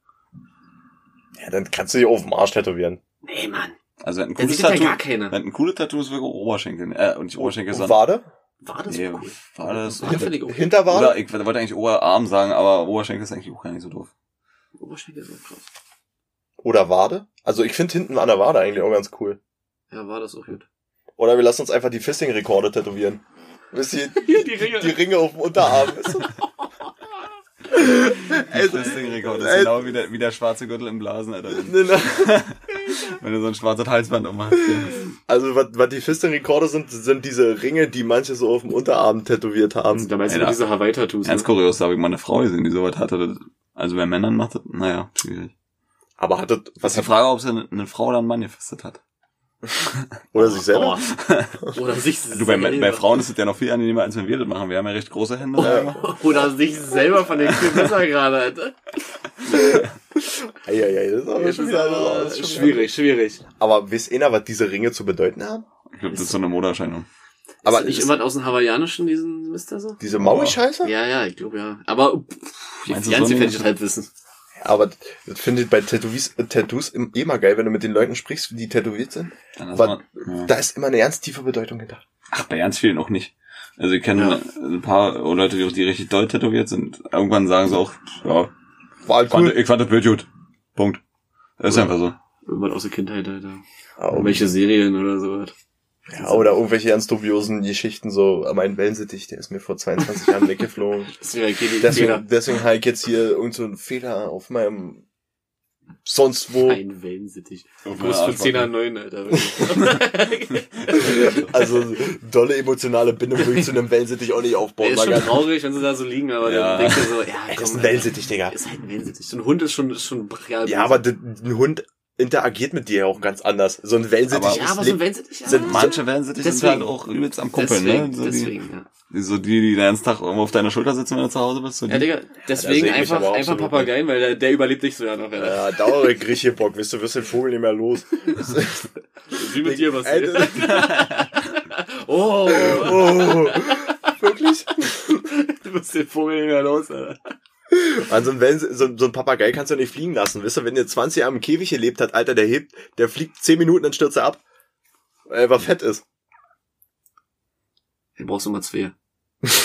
Ja, dann kannst du dich auf dem Arsch tätowieren. Nee, Mann. Also wenn ein cooles sieht ja Tattoo, gar keiner. wenn ein cooles Tattoo ist wirklich Oberschenkel, äh, und nicht Oberschenkel, sondern, Wade? War das nee, cool? war das, Wade finde ich okay. Hinterwade? oder ich wollte eigentlich Oberarm sagen, aber Oberschenkel ist eigentlich auch gar nicht so doof. Oberschenkel ist so krass. Oder Wade? Also ich finde hinten an der Wade eigentlich auch ganz cool. Ja, war das auch gut. Oder wir lassen uns einfach die Fisting-Rekorde tätowieren. Wisst ihr, Hier, die Ringe. die Ringe auf dem Unterarm. Weißt Ding-Rekord ist ey. genau wie der, wie der schwarze Gürtel im Blasen, Alter. Wenn, ne. wenn du so ein schwarzes Halsband umhast. Also was, was die Fisting-Rekorde sind, sind diese Ringe, die manche so auf dem Unterarm tätowiert haben. Da meinst du diese Hawaii-Tattoos. Ganz Ne? kurios, da habe ich mal eine Frau gesehen, die sowas hatte. Also bei Männern macht das, naja, schwierig. Aber hat das, Was ist die Frage, ob sie eine, eine Frau oder einen Mann gefistet hat? oder sich selber? Oh. Oder sich Du, bei, selber. bei Frauen ist es ja noch viel angenehmer, als wenn wir das machen. Wir haben ja recht große Hände. Ja. Oder sich selber von den besser gerade, Alter. Eieiei, das ist aber Das schon ist wieder, ist schon schwierig, schwierig. Aber wisst ihr, was diese Ringe zu bedeuten haben? Ich glaube, das ist so eine Modeerscheinung. Aber ist das nicht ist- immer aus dem Hawaiianischen, diesen Mister so? Diese Maui-Scheiße? Ja, ja, ich glaube ja. Aber pff, die du so fände ich halt wissen. Aber das finde ich bei Tattoos, äh, Tattoos im- immer geil, wenn du mit den Leuten sprichst, die tätowiert sind. Aber man, ja. da ist immer eine ganz tiefe Bedeutung hinter. Ach, bei ganz vielen auch nicht. Also ich kenne Ja. ein paar Leute, die, die richtig doll tätowiert sind. Irgendwann sagen sie auch, ja, War halt ich fand, cool. ich fand das Bild gut. Punkt. Das ist Ja. einfach so. Irgendwas aus der Kindheit, Alter. Ja, Irgendwelche Serien oder so. Ja, oder irgendwelche ganz dubiosen Geschichten, so, mein Wellensittich, der ist mir vor 22 Jahren weggeflogen. Deswegen, deswegen habe ich jetzt hier irgend so Fehler auf meinem sonst wo. Ein Wellensittich. Groß meiner für 10er Arschbacke. 9, Alter. Also dolle emotionale Bindung würde ich zu einem Wellensittich auch nicht Der aufbauen. ist mal schon traurig, wenn sie da so liegen, aber Ja. dann denkst du so, ja, Ey, komm, das ist ein. Wellensittich, Digga. Ist halt ein Wellensittich. So ein Hund ist schon, ist schon brachial. Ja, aber ein Hund interagiert mit dir ja auch ganz anders. So ein Wellensittich ja, aber so ein Wellensittich, ja. sind Manche Wellensittich sind Deswegen. halt auch übelst am Kumpeln, deswegen, ne? So die, deswegen, ja. die, so die, die den ganzen Tag auf deiner Schulter sitzen, wenn du zu Hause bist. So Ja, Digga, deswegen mich einfach, einfach Papageien, weil der, der überlebt dich so ja noch, ja. Ja, dauere Grieche Bock, wisst du, wirst den Vogel nicht mehr los. Wie mit dir was. Alter, Oh, oh, wirklich? du wirst den Vogel nicht mehr los, Alter. So ein, Wellen, so, so ein Papagei kannst du nicht fliegen lassen. Wisst ihr, wenn der 20 Jahre im Käfig gelebt hat, Alter, der hebt, der fliegt 10 Minuten, dann stürzt er ab. Weil er einfach fett ist. Den brauchst du mal zwei.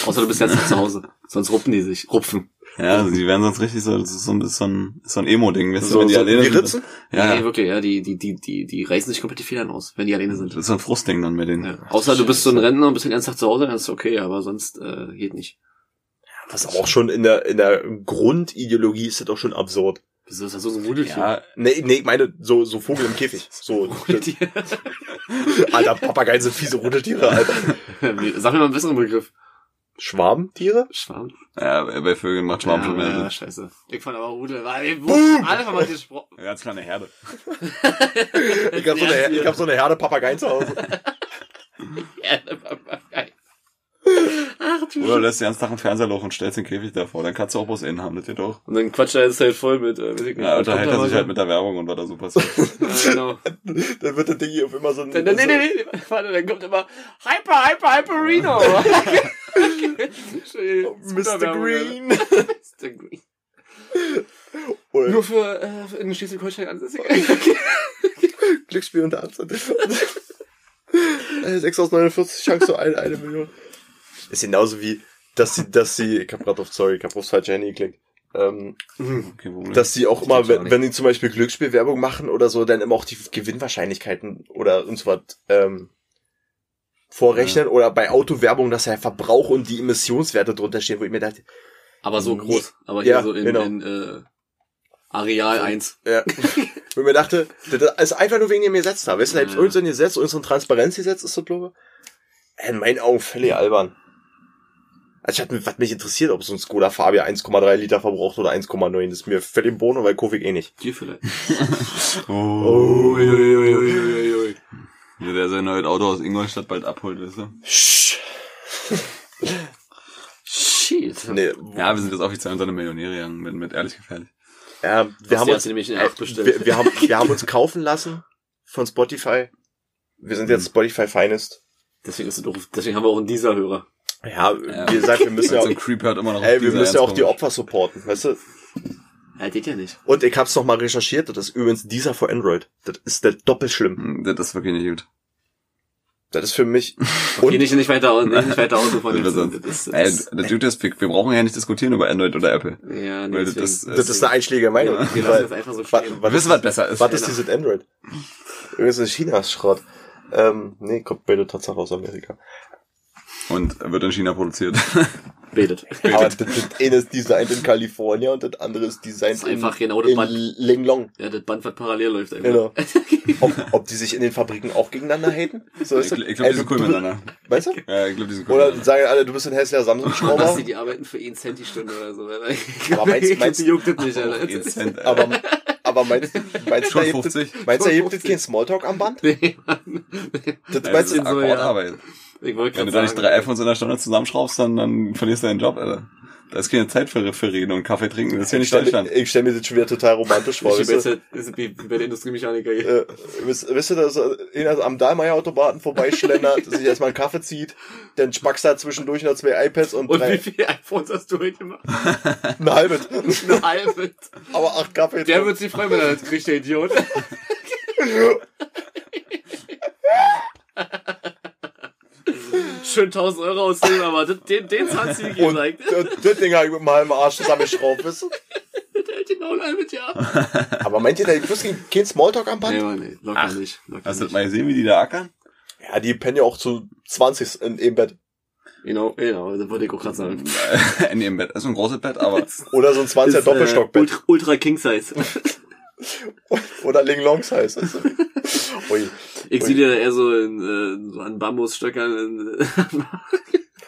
Außer du bist jetzt zu Hause. Sonst rupfen die sich. Rupfen. ja, also die werden sonst richtig so, das ist so ein bisschen, ist so ein Emo-Ding, weißt du, So, wenn die so alleine sind. Ritzen? Ja, Nee, ja. wirklich, ja, die, die, die, die, die reißen sich komplett die Federn aus, wenn die alleine Das sind. ist so ein Frustding dann mit denen. Ja. Außer du bist so ein Rentner und bist den ganzen Tag zu Hause, dann ist okay, aber sonst äh, geht nicht. Was aber auch schon in der, in der Grundideologie ist das doch schon absurd. Wieso ist das so ein Rudelchen? Ja, Nee, nee, ich meine, so, so Vogel im Käfig. So, Alter, Papageien sind fiese Rudeltiere, Alter. Sag mir mal einen besseren Begriff. Schwarmtiere? Schwarm? ja, bei Vögeln macht Schwarm schon mehr ja, Sinn. scheiße. Ich fand aber Rudel, weil alle von was gesprochen. Ja, ganz kleine Herde. Ich hab so eine, ich hab so eine Herde Papageien zu Hause. Ja, der Papagei. Ach du Oder du lässt den ganzen Tag ein Fernseherloch und stellst den Käfig davor. Dann kannst du auch bloß innen haben, das geht doch. Und dann quatscht er jetzt halt voll mit, äh, weiß ich nicht, Ja, was unterhält er sich halt so? mit der Werbung und was da so passiert. Ja, genau. Dann wird das Ding hier auf immer so ein... Dann, nee, nee, nee, nee, warte, dann kommt immer Hyper, Hyper, Hyperino. Mr. Green. Mr. Green. Oder Nur für, äh, in Schleswig-Holstein ansässig. Glücksspiel unter Absatz. Äh, 6 aus 49, Chance zu eine, eine Million. Ist genauso wie, dass sie, dass sie, ich hab grad auf, sorry, ich hab aufs falsche Handy geklickt. Ähm, Okay, Problem. dass sie auch immer, auch wenn, wenn die zum Beispiel Glücksspielwerbung machen oder so, dann immer auch die Gewinnwahrscheinlichkeiten oder und so was ähm, vorrechnen oder bei Autowerbung, dass der Verbrauch und die Emissionswerte drunter stehen, wo ich mir dachte, Aber so Nee. groß. Aber hier Ja, so in, genau. in äh, Areal 1. ja, wo ich mir dachte, das ist einfach nur wegen dem Gesetz da, weißt du, da Ja. irgendein Gesetz, irgendein Transparenzgesetz ist das, glaube ich. In meinen Augen völlig albern. Also ich hatte, was mich interessiert, ob so ein Skoda Fabia 1,3 Liter verbraucht oder 1,9, das ist mir völlig im Bono, weil ich eh nicht. Dir vielleicht. Oh. Uiuiuiuiui. Ja, der sein neues Auto aus Ingolstadt bald abholt, weißt du? Sch- Shit. Nee, Ja, wir sind jetzt offiziell unter eine Millionäre gegangen mit, mit ehrlich gefährlich. ja, wir haben uns, bestellt. wir, wir, haben, wir haben uns kaufen lassen von Spotify. Wir sind jetzt Spotify Finest. Deswegen, ist es auch, deswegen haben wir auch einen Diesel-Hörer. Ja, wie gesagt, wir müssen ja, so immer noch ey, wir müssen ja auch die Opfer supporten, weißt du? Ja, geht ja nicht. Und ich hab's noch mal recherchiert, das ist übrigens dieser für Android. Das ist der doppelt schlimm. Hm, Das ist wirklich nicht gut. Das ist für mich. Okay, nicht, nicht weiter, nicht, nicht weiter aus von Das Das, das, Ey, das, der Dude ist, wir wir brauchen ja nicht diskutieren über Android oder Apple. ja, nee, deswegen. das, Das ist eine einschlägige Meinung. Ja. wir lassen das einfach so stehen. Wir wissen, was besser ist. was ist dieses Android? Übrigens ist Chinas Schrott. Ähm, nee, kommt beide Tatsache aus Amerika. Und wird in China produziert. Betet. Aber das, das eine ist designed in Kalifornien und das andere ist designed Das ist einfach genau das in, Band. in Linglong. Ja, das Band, was parallel läuft einfach. Genau. Ob, ob die sich in den Fabriken auch gegeneinander haten? So Ich, ist ich es. glaube, die sind du- cool du- miteinander. Weißt du? Ja, ich glaube, die sind cool Oder sagen alle, du bist ein hässlicher Samsung-Schrauber. Basti, die arbeiten für 1 Cent die Stunde oder so. Aber meinst- Ich meinst- die juckt das nicht, Alter. 1 Cent, Alter. aber, aber meinst, meinst, du, Schon da gibt es, 50? meinst du, da Schon gibt es 50? kein Smalltalk am Band? Nee, Mann. Das meinst du, so, ja. Akkordarbeit. Ich wollte Wenn du da nicht drei iPhones in der Stunde zusammenschraubst, dann, dann verlierst du deinen Job, Alter. Da ist keine Zeit für, für Reden und Kaffee trinken. Das ist ja nicht Deutschland. ich stell mir das schon wieder total romantisch vor. Ich Weißt bin du, jetzt ist wie wie bei der Industriemechaniker hier. äh, wisst, wisst ihr, dass einer am Dahlmeier-Automaten vorbeischlendert, sich erstmal einen Kaffee zieht, dann schmackst du da zwischendurch noch zwei iPads und, Und wie drei, viele iPhones hast du heute gemacht? ein halbes. Eine halbe. aber acht Kaffee. Der wird sich freuen, wenn er das kriegt, der Idiot. Schön 1000 Euro ausgeben, aber das- den, den hat sie und gesagt. das, das Ding habe ich mit einem halben Arsch zusammengeschraubt, weißt du? Der hält genau ein halbes Jahr. Aber meint ihr, da gibt es kein Smalltalk am Nee, Band? Mann, nee, locker Ach, nicht. Locker Hast du mal gesehen, wie die da ackern? Ja, die pennen ja auch zu 20 in im Bett. Genau, genau, das wollte ich auch gerade sagen. In ihrem Bett. Das ist ein großes Bett, aber Oder so ein 20er Ist, äh, Doppelstockbett. Ultra, Ultra King Size. Oder Ling Long Size. Also. Ui. Ich sehe dir eher so, in, äh, so an Bambusstöckern in,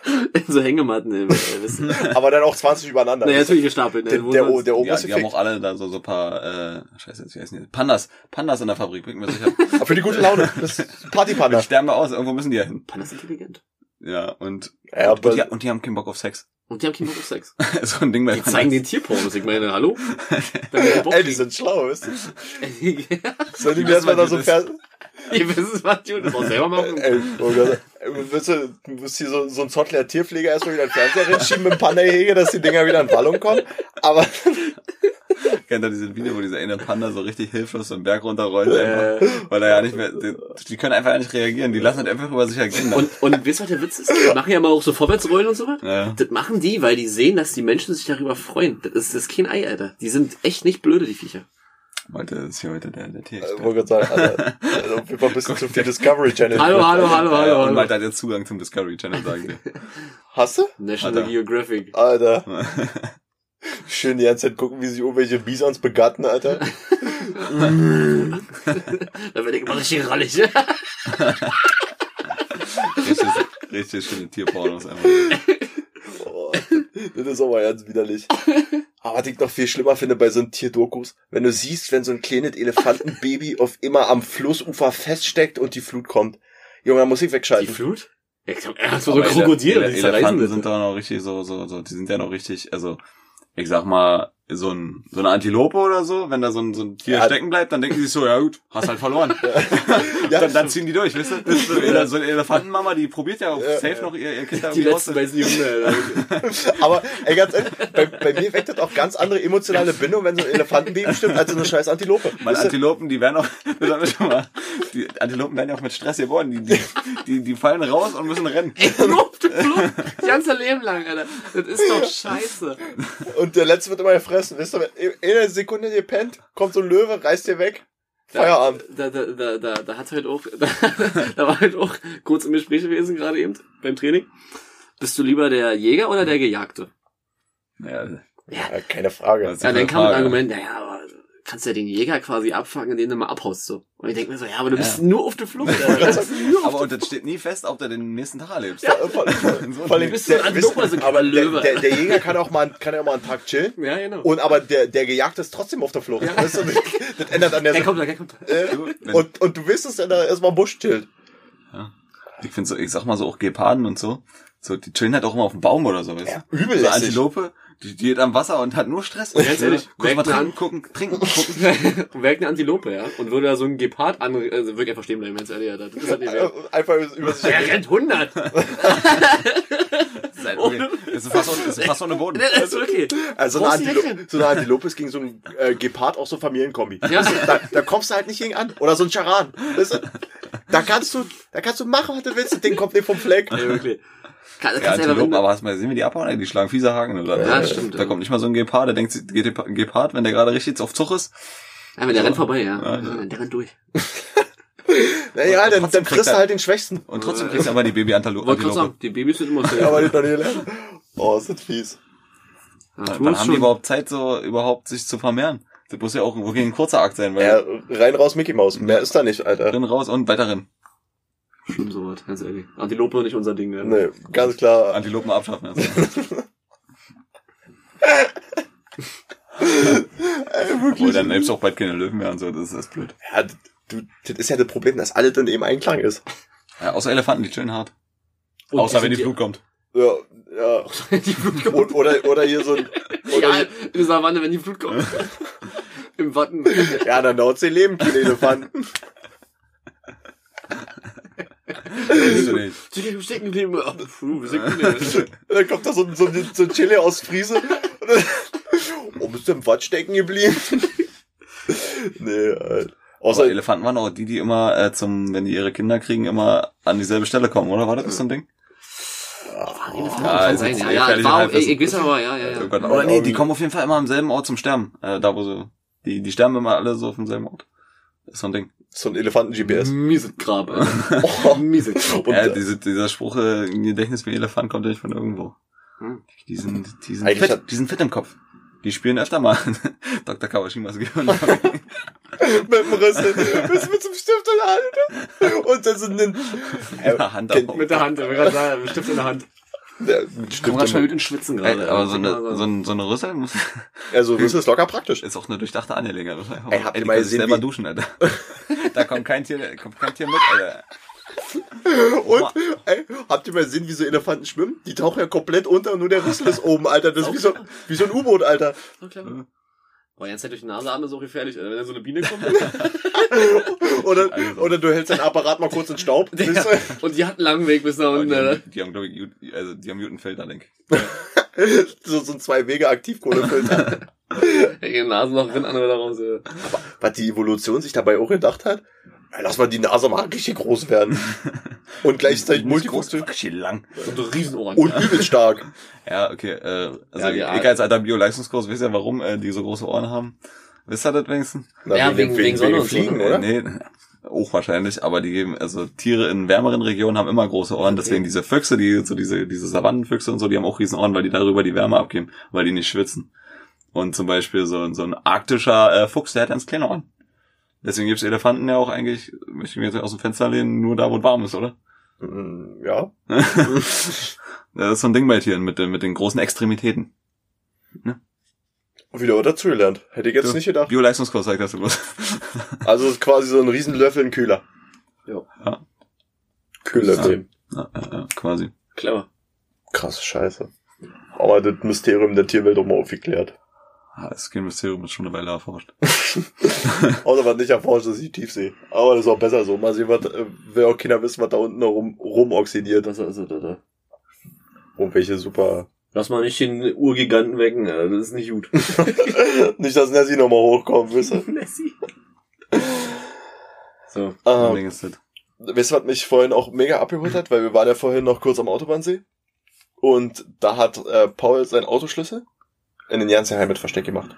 in so Hängematten. Äh, wisst ihr. Aber dann auch 20 übereinander. naja, natürlich gestapelt. Ne? der, der, der die, oberste die haben auch alle da so, so ein paar, äh, scheiße, wie heißen die? Pandas. Pandas in der Fabrik, bin ich mir sicher. Aber für die gute Laune. Das ist Partypanda. Sterben wir aus, irgendwo müssen die ja hin. Pan ist intelligent. Ja, und, Ja, und, die, aber und die haben keinen Bock auf Sex. Und die haben keinen Bock auf Sex. so ein Ding bei Die zeigen den Tierpornos. Ich meine, hallo? Ey, die sind schlau, weißt du? Sollen die mir erstmal da so Vers... Ihr wisst es, was du das auch selber machen. Ey, oh Gott. Willst du, du musst hier so, so ein Zottler Tierpfleger erstmal wieder in den Fernseher reinschieben mit dem Panda-Hege, dass die Dinger wieder in Wallung kommen. Aber Kennt ihr dieses Video, wo dieser eine Panda so richtig hilflos so einen Berg runterrollt, einfach, weil er ja nicht mehr, die, die können einfach nicht reagieren, die lassen das einfach über sich ergehen. Und, und wisst ihr, was der Witz ist? Die machen ja mal auch so Vorwärtsrollen und so was. ja. Das machen die, weil die sehen, dass die Menschen sich darüber freuen. Das ist, das ist kein Ei, Alter. Die sind echt nicht blöde, die Viecher. Heute ist hier heute der, der ich Tierexperte. wollte gerade sagen, Alter, also auf jeden Fall ein bisschen zu viel Discovery Channel. Hallo, hallo, hallo, hallo, und hallo. Malte hat jetzt Zugang zum Discovery Channel, sagen wir. Hast du? National Alter. Geographic. Alter. Schön die ganze Zeit gucken, wie sich irgendwelche Bisons begatten, Alter. Da werde ich immer richtig rallig. richtig, richtig schöne Tierpornos einfach. Oh, das ist aber ganz widerlich. Aber was ich noch viel schlimmer finde bei so einem Tierdokus, wenn du siehst, wenn so ein kleines Elefantenbaby auf immer am Flussufer feststeckt und die Flut kommt. Junge, da muss ich Die wegschalten. Flut? Ja, ich glaub, er hat so ein Aber Krokodil, Ele die Elefanten sind doch noch richtig so, so, so, die sind ja noch richtig, also, ich sag mal, so ein, so eine Antilope oder so, wenn da so ein, so ein Tier Ja. stecken bleibt, dann denken die sich so, ja gut, hast halt verloren. Ja. dann, dann ziehen die durch, weißt du? So, eine- so eine Elefantenmama, die probiert ja, Ja. safe noch ihr, ihr Kind da Die letzten raus. weißen Junge, Alter. Aber, ey, ganz ehrlich, bei, bei mir weckt das auch ganz andere emotionale Bindung, wenn so ein Elefantenbaby stimmt, als so eine scheiß Antilope. Meine Weißt du? Antilopen, die werden auch, das haben wir schon mal, die Antilopen werden ja auch mit Stress geboren, die, die, die, die fallen raus und müssen rennen. Flucht. Das ganze Leben lang, Alter. Das ist doch scheiße. Und der letzte wird immer gefressen. Wisst ihr, in einer Sekunde ihr pennt, kommt so ein Löwe, reißt dir weg. Feierabend. Da, da, da, da, da hat halt auch, da, da war halt auch kurz im Gespräch gewesen, gerade eben, beim Training. Bist du lieber der Jäger oder der Gejagte? Ja, Ja, keine Frage. Ja, dann kam ein Argument, naja, aber kannst ja den Jäger quasi abfangen, indem du mal abhaust, so. Und ich denke mir so, ja, aber du bist Ja. nur auf der Flucht, aber und das steht nie fest, ob du den nächsten Tag erlebst. Ja, vor, vor allem, bist du ein Antilope, also aber der, Löwe. der, der Jäger kann auch mal, kann ja auch mal einen Tag chillen. Ja, genau. Und aber der, der Gejagte ist trotzdem auf der Flucht. Weißt du, das, das ändert an der er kommt da, er kommt da. äh, und, und du wirst es dann da erstmal im Busch chillt. Ich finde so, ich sag mal so auch Geparden und so, so, die chillen halt auch immer auf dem Baum oder so, weißt Ja, du? übel So. Antilope, die, die geht am Wasser und hat nur Stress. Ganz ehrlich, kurz mal trinken, gucken, trinken, gucken. Und wäre eine Antilope, ja. Und würde da so ein Gepard an, also wirklich einfach stehen bleiben, ganz ehrlich. Das ist halt nicht mehr. Einfach über sich Er rennt 100. Das ist, halt okay. das ist fast, das ist fast ohne Boden. Das ist okay. Also eine du nicht Antilope, so eine Antilope ist gegen so ein äh, Gepard auch so Familienkombi. Ja. Da, da kommst du halt nicht gegen an. Oder so ein Charan. Da kannst du, da kannst du machen, was du willst. Ding kommt nicht vom Fleck. Ja, wirklich. Kann, Ja, kannst Antilopen, aber hast mal gesehen, wie die abhauen? Die schlagen fiese Haken. Oder? Ja, Äh, stimmt, Da ja. kommt nicht mal so ein Gepard, der denkt, geht ein Gepard, wenn der gerade richtig auf Zug ist. ja, wenn der rennt vorbei, ja. Ja, ja. Der rennt durch. Naja, dann, dann er- du halt den Schwächsten. Und trotzdem kriegst du aber die Baby-Antilope. Die Babys sind immer so. Aber nie lernen. Oh, ist das fies. Ja, Wann haben die schon. überhaupt Zeit, so überhaupt sich zu vermehren? Das muss ja auch wirklich ein kurzer Akt sein, weil Ja, rein raus Mickey Maus. Mehr ist da nicht, Alter. drin raus und weiter rein. Schlimm sowas, ganz ehrlich. Antilope nicht unser Ding, ja. Nee, ganz klar. Antilopen abschaffen. Also. Obwohl, dann lebst du auch bald keine Löwen mehr und so, das ist das blöd. Ja, du, das ist ja das Problem, dass alles dann eben Einklang ist. Ja, außer Elefanten, die chillen hart. Und außer wenn die Flut kommt. Ja, ja. die Flut kommt. Und, oder, oder hier so ein, oder Ja, in der Savanne, wenn die Flut kommt. Im Watten. ja, dann dauert sie leben, keine Elefanten. Weißt du nicht. Digga, stecken geblieben. Oh, puh, wir sind geblieben. Dann kommt da so, ein- so, ein- so ein Chili aus Friese. Oh, bist du im Watt stecken geblieben? nee, Alter. Außer Außer, Elefanten waren auch die, die immer äh, zum, wenn die ihre Kinder kriegen, immer an dieselbe Stelle kommen, oder? War das so ein Ding? Ja, sein, jetzt ja, ja, gefährliche war ich, ich weiß aber, ja, ja, Oh ja. Gott, aber nee, die kommen auf jeden Fall immer am selben Ort zum Sterben, äh, da wo sie Die, die sterben immer alle so auf demselben Ort. Das ist so ein Ding. So ein Elefanten-GPS. Mieses Grab, Alter. Oh. Mieses Grab. Und, ja, äh, diese, dieser Spruch, äh, ein Gedächtnis wie Elefant kommt ja nicht von irgendwo. Hm. Die sind, die sind Eigentlich fit, die sind fit im Kopf. Die spielen öfter mal Dr. Kawashimas Gehirn. mit dem Rüssel. Bis mit zum Stift in der Hand. Und das sind ein, In der Hand. Mit der Hand, ich gerade sagen, mit Stift in der Hand. Der Ich komme schon im, mit in Schwitzen Ey, gerade. aber so eine, so, ein, so eine Rüssel muss, also Rüssel ist locker praktisch. ist auch eine durchdachte Angelegenheit. Ey, habt ihr mal gesehen, selber wie- duschen, Alter. Da kommt kein Tier, kommt kein Tier mit, Alter. Und, ey, habt ihr mal gesehen, wie so Elefanten schwimmen? Die tauchen ja komplett unter und nur der Rüssel ist oben, Alter. Das ist wie so, wie so ein U-Boot, Alter. So clever. Boah, jetzt halt durch die Nase atmen ist auch gefährlich, Alter. Wenn da so eine Biene kommt. Oder, Also. oder du hältst dein Apparat mal kurz in Staub. Ja. du? Und die hat einen langen Weg bis nach Aber unten, die, Alter. haben, die haben, glaube ich, Jut- also, die haben Jutenfelder, denk so, so ein Zwei-Wege-Aktivkohlefilter. Ey, Nasen noch drin, andere da raus, Alter. Was die Evolution sich dabei auch gedacht hat? Ja, lass mal die Nase mal richtig groß werden. Und gleichzeitig multifunktional. Richtig lang. So eine Riesenohren. Und übelst stark. Ja, okay, äh, also Ja, ich Art- als alter Bio-Leistungskurs wisst ja, warum äh, die so große Ohren haben. Wisst ihr das wenigstens? Na, Ja, wegen- wegen Sonne und so, Fliegen, ne? oder? Äh, nee, auch wahrscheinlich, aber die geben, also Tiere in wärmeren Regionen haben immer große Ohren, deswegen diese Füchse, die, so diese, diese Savannenfüchse und so, die haben auch riesen Ohren, weil die darüber die Wärme abgeben, weil die nicht schwitzen. Und zum Beispiel so, so ein arktischer äh, Fuchs, der hat ganz kleine Ohren. Deswegen gibt's Elefanten ja auch eigentlich, möchte ich mir jetzt aus dem Fenster lehnen, nur da, wo es warm ist, oder? Mm, Ja. das ist so ein Ding bei Tieren mit, den- mit den großen Extremitäten. Wieder was dazugelernt. Hätte ich jetzt Ja. nicht gedacht. Bio-Leistungskurs sagt das bloß. Also quasi so ein Riesenlöffel in Kühler. Ja. Ja. Kühllöffel. Ja, ja, ja, quasi. Clever. Krasse Scheiße. Aber das Mysterium der Tierwelt doch mal aufgeklärt. Ah, das Mysterium, ist schon eine Weile erforscht. Außer was nicht erforscht ist, die Tiefsee. Aber das ist auch besser so. Mal sehen, was, äh, will auch keiner wissen, was da unten noch rum, rumoxidiert. Das ist, das, das. Und welche super. Lass mal nicht den Urgiganten wecken, Alter. Das ist nicht gut. nicht, dass Nessie nochmal hochkommt, wisst ihr? Messi. So. Ähm, ein Ding ist das. Weißt du, was mich vorhin auch mega abgeholt hat? Weil wir waren ja vorhin noch kurz am Autobahnsee. Und da hat äh, Paul seinen Autoschlüssel in den ganzen Heim mit Versteck gemacht.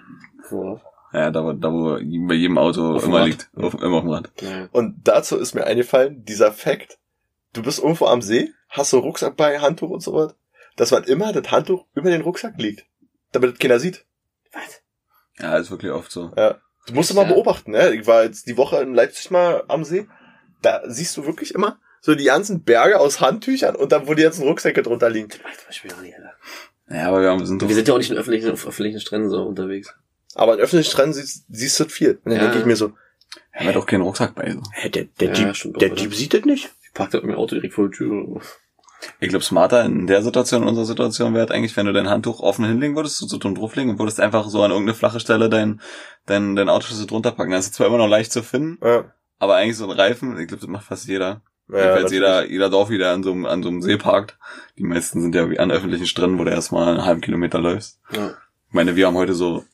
So. Ja, da, wo- da wo bei jedem Auto Auf immer Rad. liegt. Auf, immer auf dem Rad. Ja. Und dazu ist mir eingefallen, dieser Fakt, du bist irgendwo am See, hast so Rucksack bei, Handtuch und so was, dass man immer das Handtuch über den Rucksack liegt. Damit das keiner sieht. Ja, ist wirklich oft so. Ja. Du musst mal ja? beobachten, ne? Ich war jetzt die Woche in Leipzig mal am See. Da siehst du wirklich immer so die ganzen Berge aus Handtüchern und dann, wo die ganzen Rucksäcke drunter liegen. Alter, ich will auch nicht, Alter. Ja, aber wir haben- sind doch, Wir sind ja auch nicht in öffentlichen, auf öffentlichen Stränden so unterwegs. Aber in öffentlichen Stränden siehst, siehst du das viel. Und dann Ja. denke ich mir so, haben wir doch keinen Rucksack bei. So. hä, der, der, Ja, Jeep, stimmt der oder? Jeep sieht das nicht? Ich park da mit dem Auto direkt vor der Tür. Ich glaube, smarter in der Situation, in unserer Situation wäre eigentlich, wenn du dein Handtuch offen hinlegen würdest, so dumm drauflegen und würdest einfach so an irgendeine flache Stelle dein, dein, dein Autoschlüssel drunter packen. Das ist zwar immer noch leicht zu finden, Ja. aber eigentlich so ein Reifen, ich glaube, das macht fast jeder. Ja, Jedenfalls natürlich. jeder, jeder Dorf wieder an so, einem, an so einem See parkt. Die meisten sind ja wie an öffentlichen Stränden, wo du erstmal einen halben Kilometer läufst. Ja. Ich meine, wir haben heute so,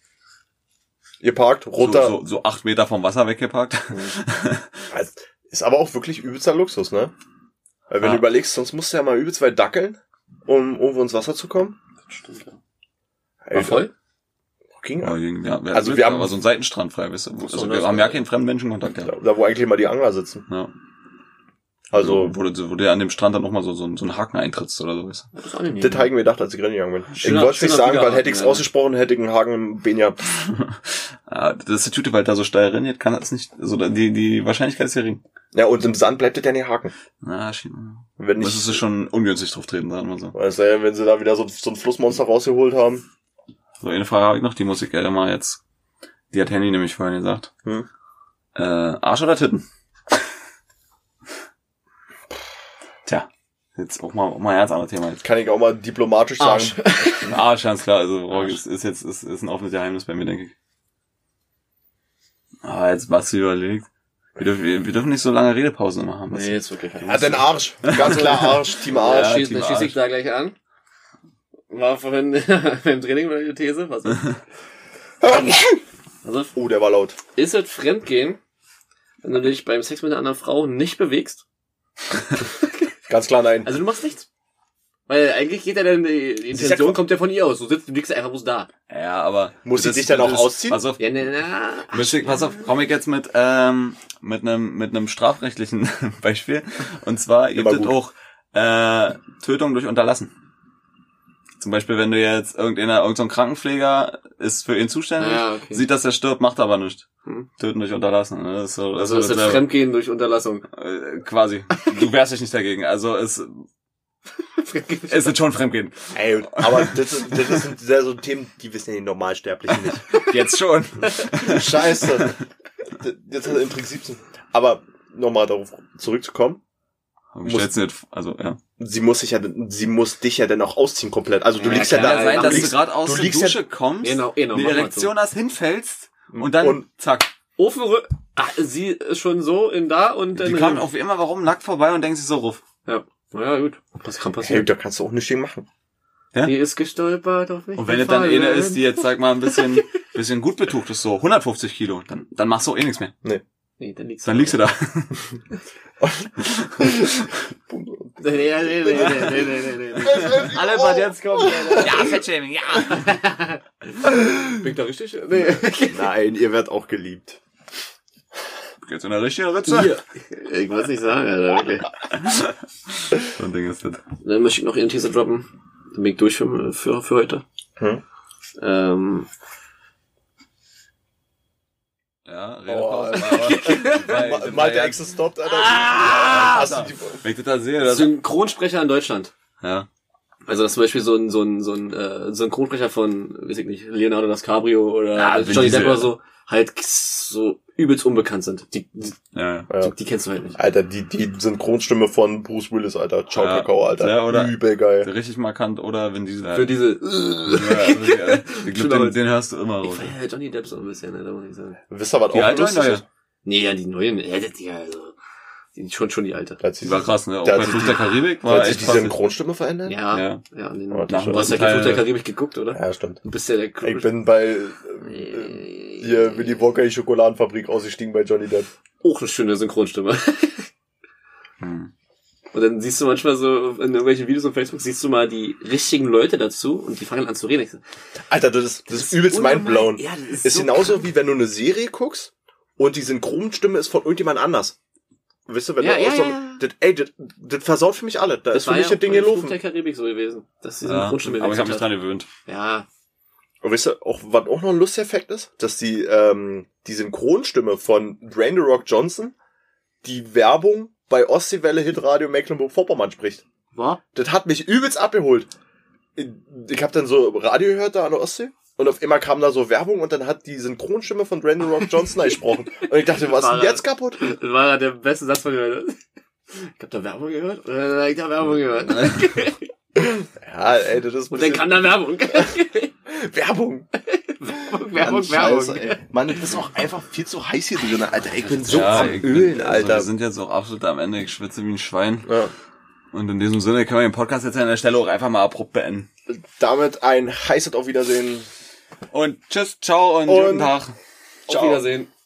Ihr parkt runter. so, so, so acht Meter vom Wasser weggeparkt. Also, Ist aber auch wirklich übelster Luxus, ne? Weil wenn Ja. du überlegst, sonst musst du ja mal übelst weit dackeln, um irgendwo ins Wasser zu kommen. Das stimmt, ja. Ey, War voll? Ging Aber ja. wir, Also wir haben- aber so einen Seitenstrand frei, weißt du? Also wir haben ja keinen fremden Menschenkontakt gehabt. Da, wo eigentlich mal die Angler sitzen. Ja. Also, Also, wo du, wo du an dem Strand dann nochmal so, so, so einen Haken eintrittst oder so. Weißt Das ist auch nicht das habe ich mir gedacht, als ich reingegangen bin. Ich Schöner- wollte es nicht sagen, weil hätte ich es ja. ausgesprochen, hätte ich einen Haken im Bein gehabt. du? Ja, das ist die Tüte, weil da so steil rennt, kann das nicht, also die, die Wahrscheinlichkeit ist gering. Ja, und im Sand bleibt das ja nicht haken. Na, schien, Wenn das nicht, ist schon ungünstig drauf treten, sagen wir so. weißt du, wenn sie da wieder so, so ein Flussmonster rausgeholt haben. So, eine Frage habe ich noch, die muss ich gerne mal jetzt, die hat Handy nämlich vorhin gesagt. Hm. Äh, Arsch oder Titten? Jetzt auch mal, auch mal ein ganz anderes Thema jetzt. Kann ich auch mal diplomatisch Arsch. sagen. Arsch, ganz klar, also Arsch. ist, ist jetzt, ist, ist ein offenes Geheimnis bei mir, denke ich. Ah, jetzt was du überlegt. Wir dürfen, wir, wir dürfen nicht so lange Redepausen immer haben. Nee, jetzt wirklich. Ja, den Arsch. Ganz klar Arsch, Team Arsch. Ja, schieß, Team dann schieße ich Arsch. da gleich an. War vorhin beim Training meine These. Was? Also, Oh, der war laut. ist es Fremdgehen, wenn du dich beim Sex mit einer anderen Frau nicht bewegst? Ganz klar nein. Also du machst nichts. Weil eigentlich geht ja dann, die Intention ja- kommt ja von ihr aus. Du sitzt, du liegst einfach bloß da. Ja, aber. Muss sie sich dann auch ausziehen? Pass auf, Ja, ne, na, ach, Müsste, pass auf, komme ich jetzt mit, ähm, mit einem, mit einem strafrechtlichen Beispiel. Und zwar es gut. auch, äh, Tötung durch Unterlassen. Zum Beispiel, wenn du jetzt irgendeiner, irgendein Krankenpfleger ist für ihn zuständig, Ja, okay. sieht, dass er stirbt, macht aber nichts. Hm. Töten durch Unterlassen. ne? Das ist so, das Also das ist das. Fremdgehen durch Unterlassung. äh, quasi. Du wehrst dich nicht dagegen. Also es, es ist schon Fremdgehen. Ey, aber das, ist- das sind sehr so Themen, die wissen ja die Normalsterblichen nicht. Jetzt schon. Scheiße. Jetzt hat er im 17. Aber nochmal darauf zurückzukommen. Du jetzt, also, ja. Sie muss sich ja, sie muss dich ja dann auch ausziehen komplett. Also du Ja, liegst ja da. Kann ja sein, dass liegst, du gerade aus du der liegst ja- Dusche kommst, Genau, genau, mal Erektion hast, hinfällst und dann Und- zack. Ofen, ah, sie ist schon so in da und dann. Die kommen auf immer warum nackt vorbei und denken sich so ruf. Ja, naja, gut. Was kann hey, passieren? da kannst du auch nichts gegen machen. Die ist gestolpert auf mich. Und wenn es dann eine ist, die jetzt, sag mal, ein bisschen, bisschen gut betucht ist, so 150 Kilo, dann, dann machst du auch eh nichts mehr. Nee, Nee, dann liegst du Dann liegst du da. Nee, nee, nee, nee, nee, nee, nee, nee. Alle was jetzt kommt. Ja, Fettshaming, ja. Bin ich da richtig? Nee. Nein, ihr werdet auch geliebt. Geht's in der richtigen Ritze? Hier. Ich wollte nicht sagen, Alter, wirklich. So ein Ding ist das. Dann möchte ich noch ihren Teaser droppen. Dann bin ich durch für, für, für heute. Hm. Ähm, ja, Oh, Redepause. Ma- Mal der Exe stoppt, Alter. Ah! Hast du die, Wenn ich das da sehe, das, Synchronsprecher in Deutschland. ja. Also das ist zum Beispiel so ein, so ein, so ein äh, Synchronsprecher von, weiß ich nicht, Leonardo DiCaprio oder Ja, Johnny. Depp oder so, halt so übelst unbekannt sind. Die, die, Ja, die, die kennst du halt nicht. Alter, die, die Synchronstimme von Bruce Willis, Alter. Ciao, Ja. Kakao, Alter. Ja, oder- Übel geil. Richtig markant oder wenn diese, Für diese... ja, ich glaub, den, den hörst du immer Ich raus. feier halt Johnny Depp so ein bisschen, ne, da muss ich sagen. Wisst ihr, was Die auch alte oder lustig neue? ist? Nee, ja, die neuen, ja, die, die, also, die, schon, schon die alte. Die war krass, ne? Auch bei Fluch die- der Karibik war hat sich echt die krass. Synchronstimme verändert? Ja, Ja. ja, an den, Oh, du hast ja Fluch der Karibik geguckt, oder? Ja, stimmt. Du bist ja der Ich bin bei äh, äh, hier Willy Wonka die Schokoladenfabrik ausgestiegen bei Johnny Depp. auch eine schöne Synchronstimme. Hm. Und dann siehst du manchmal so in irgendwelchen Videos auf Facebook, siehst du mal die richtigen Leute dazu und die fangen an zu reden. Alter, das ist, das ist übelst mindblown. Ja, das ist, Ist so genauso krank. wie wenn du eine Serie guckst und die Synchronstimme ist von irgendjemand anders. Weißt du, wenn Ja, du ja, so, ja. Das, ey, das, das versaut für mich alle. Da ist für mich ja das Ding bei Fluch gelaufen. der Karibik so gewesen. dass die Ja, Synchronstimme aber ich habe mich dran gewöhnt. Ja, Und weißt du, auch, was auch noch ein lustiger Effekt ist, dass die, ähm, die Synchronstimme von Dwayne The Rock Johnson die Werbung bei Ostseewelle Hitradio Mecklenburg-Vorpommern spricht. war? Das hat mich übelst abgeholt. Ich, ich habe dann so Radio gehört da an der Ostsee und auf einmal kam da so Werbung und dann hat die Synchronstimme von Dwayne The Rock Johnson gesprochen. Und ich dachte, was ist denn jetzt kaputt? Das war der beste Satz von mir. Ich hab da Werbung gehört? Oder hab ich da Werbung gehört? Ja, ey, das ist Und dann kam da Werbung. Werbung. Werbung, Mann, Werbung. Scheiße, ey. Mann, du bist auch einfach viel zu heiß hier drin, Alter. Ich bin so ja, am Ölen, also Alter. wir sind jetzt auch absolut am Ende. Ich schwitze wie ein Schwein. ja. Und in diesem Sinne können wir den Podcast jetzt an der Stelle auch einfach mal abrupt beenden. Damit ein heißes Auf Wiedersehen. Und tschüss, ciao und, Und- guten Tag. Auf Wiedersehen.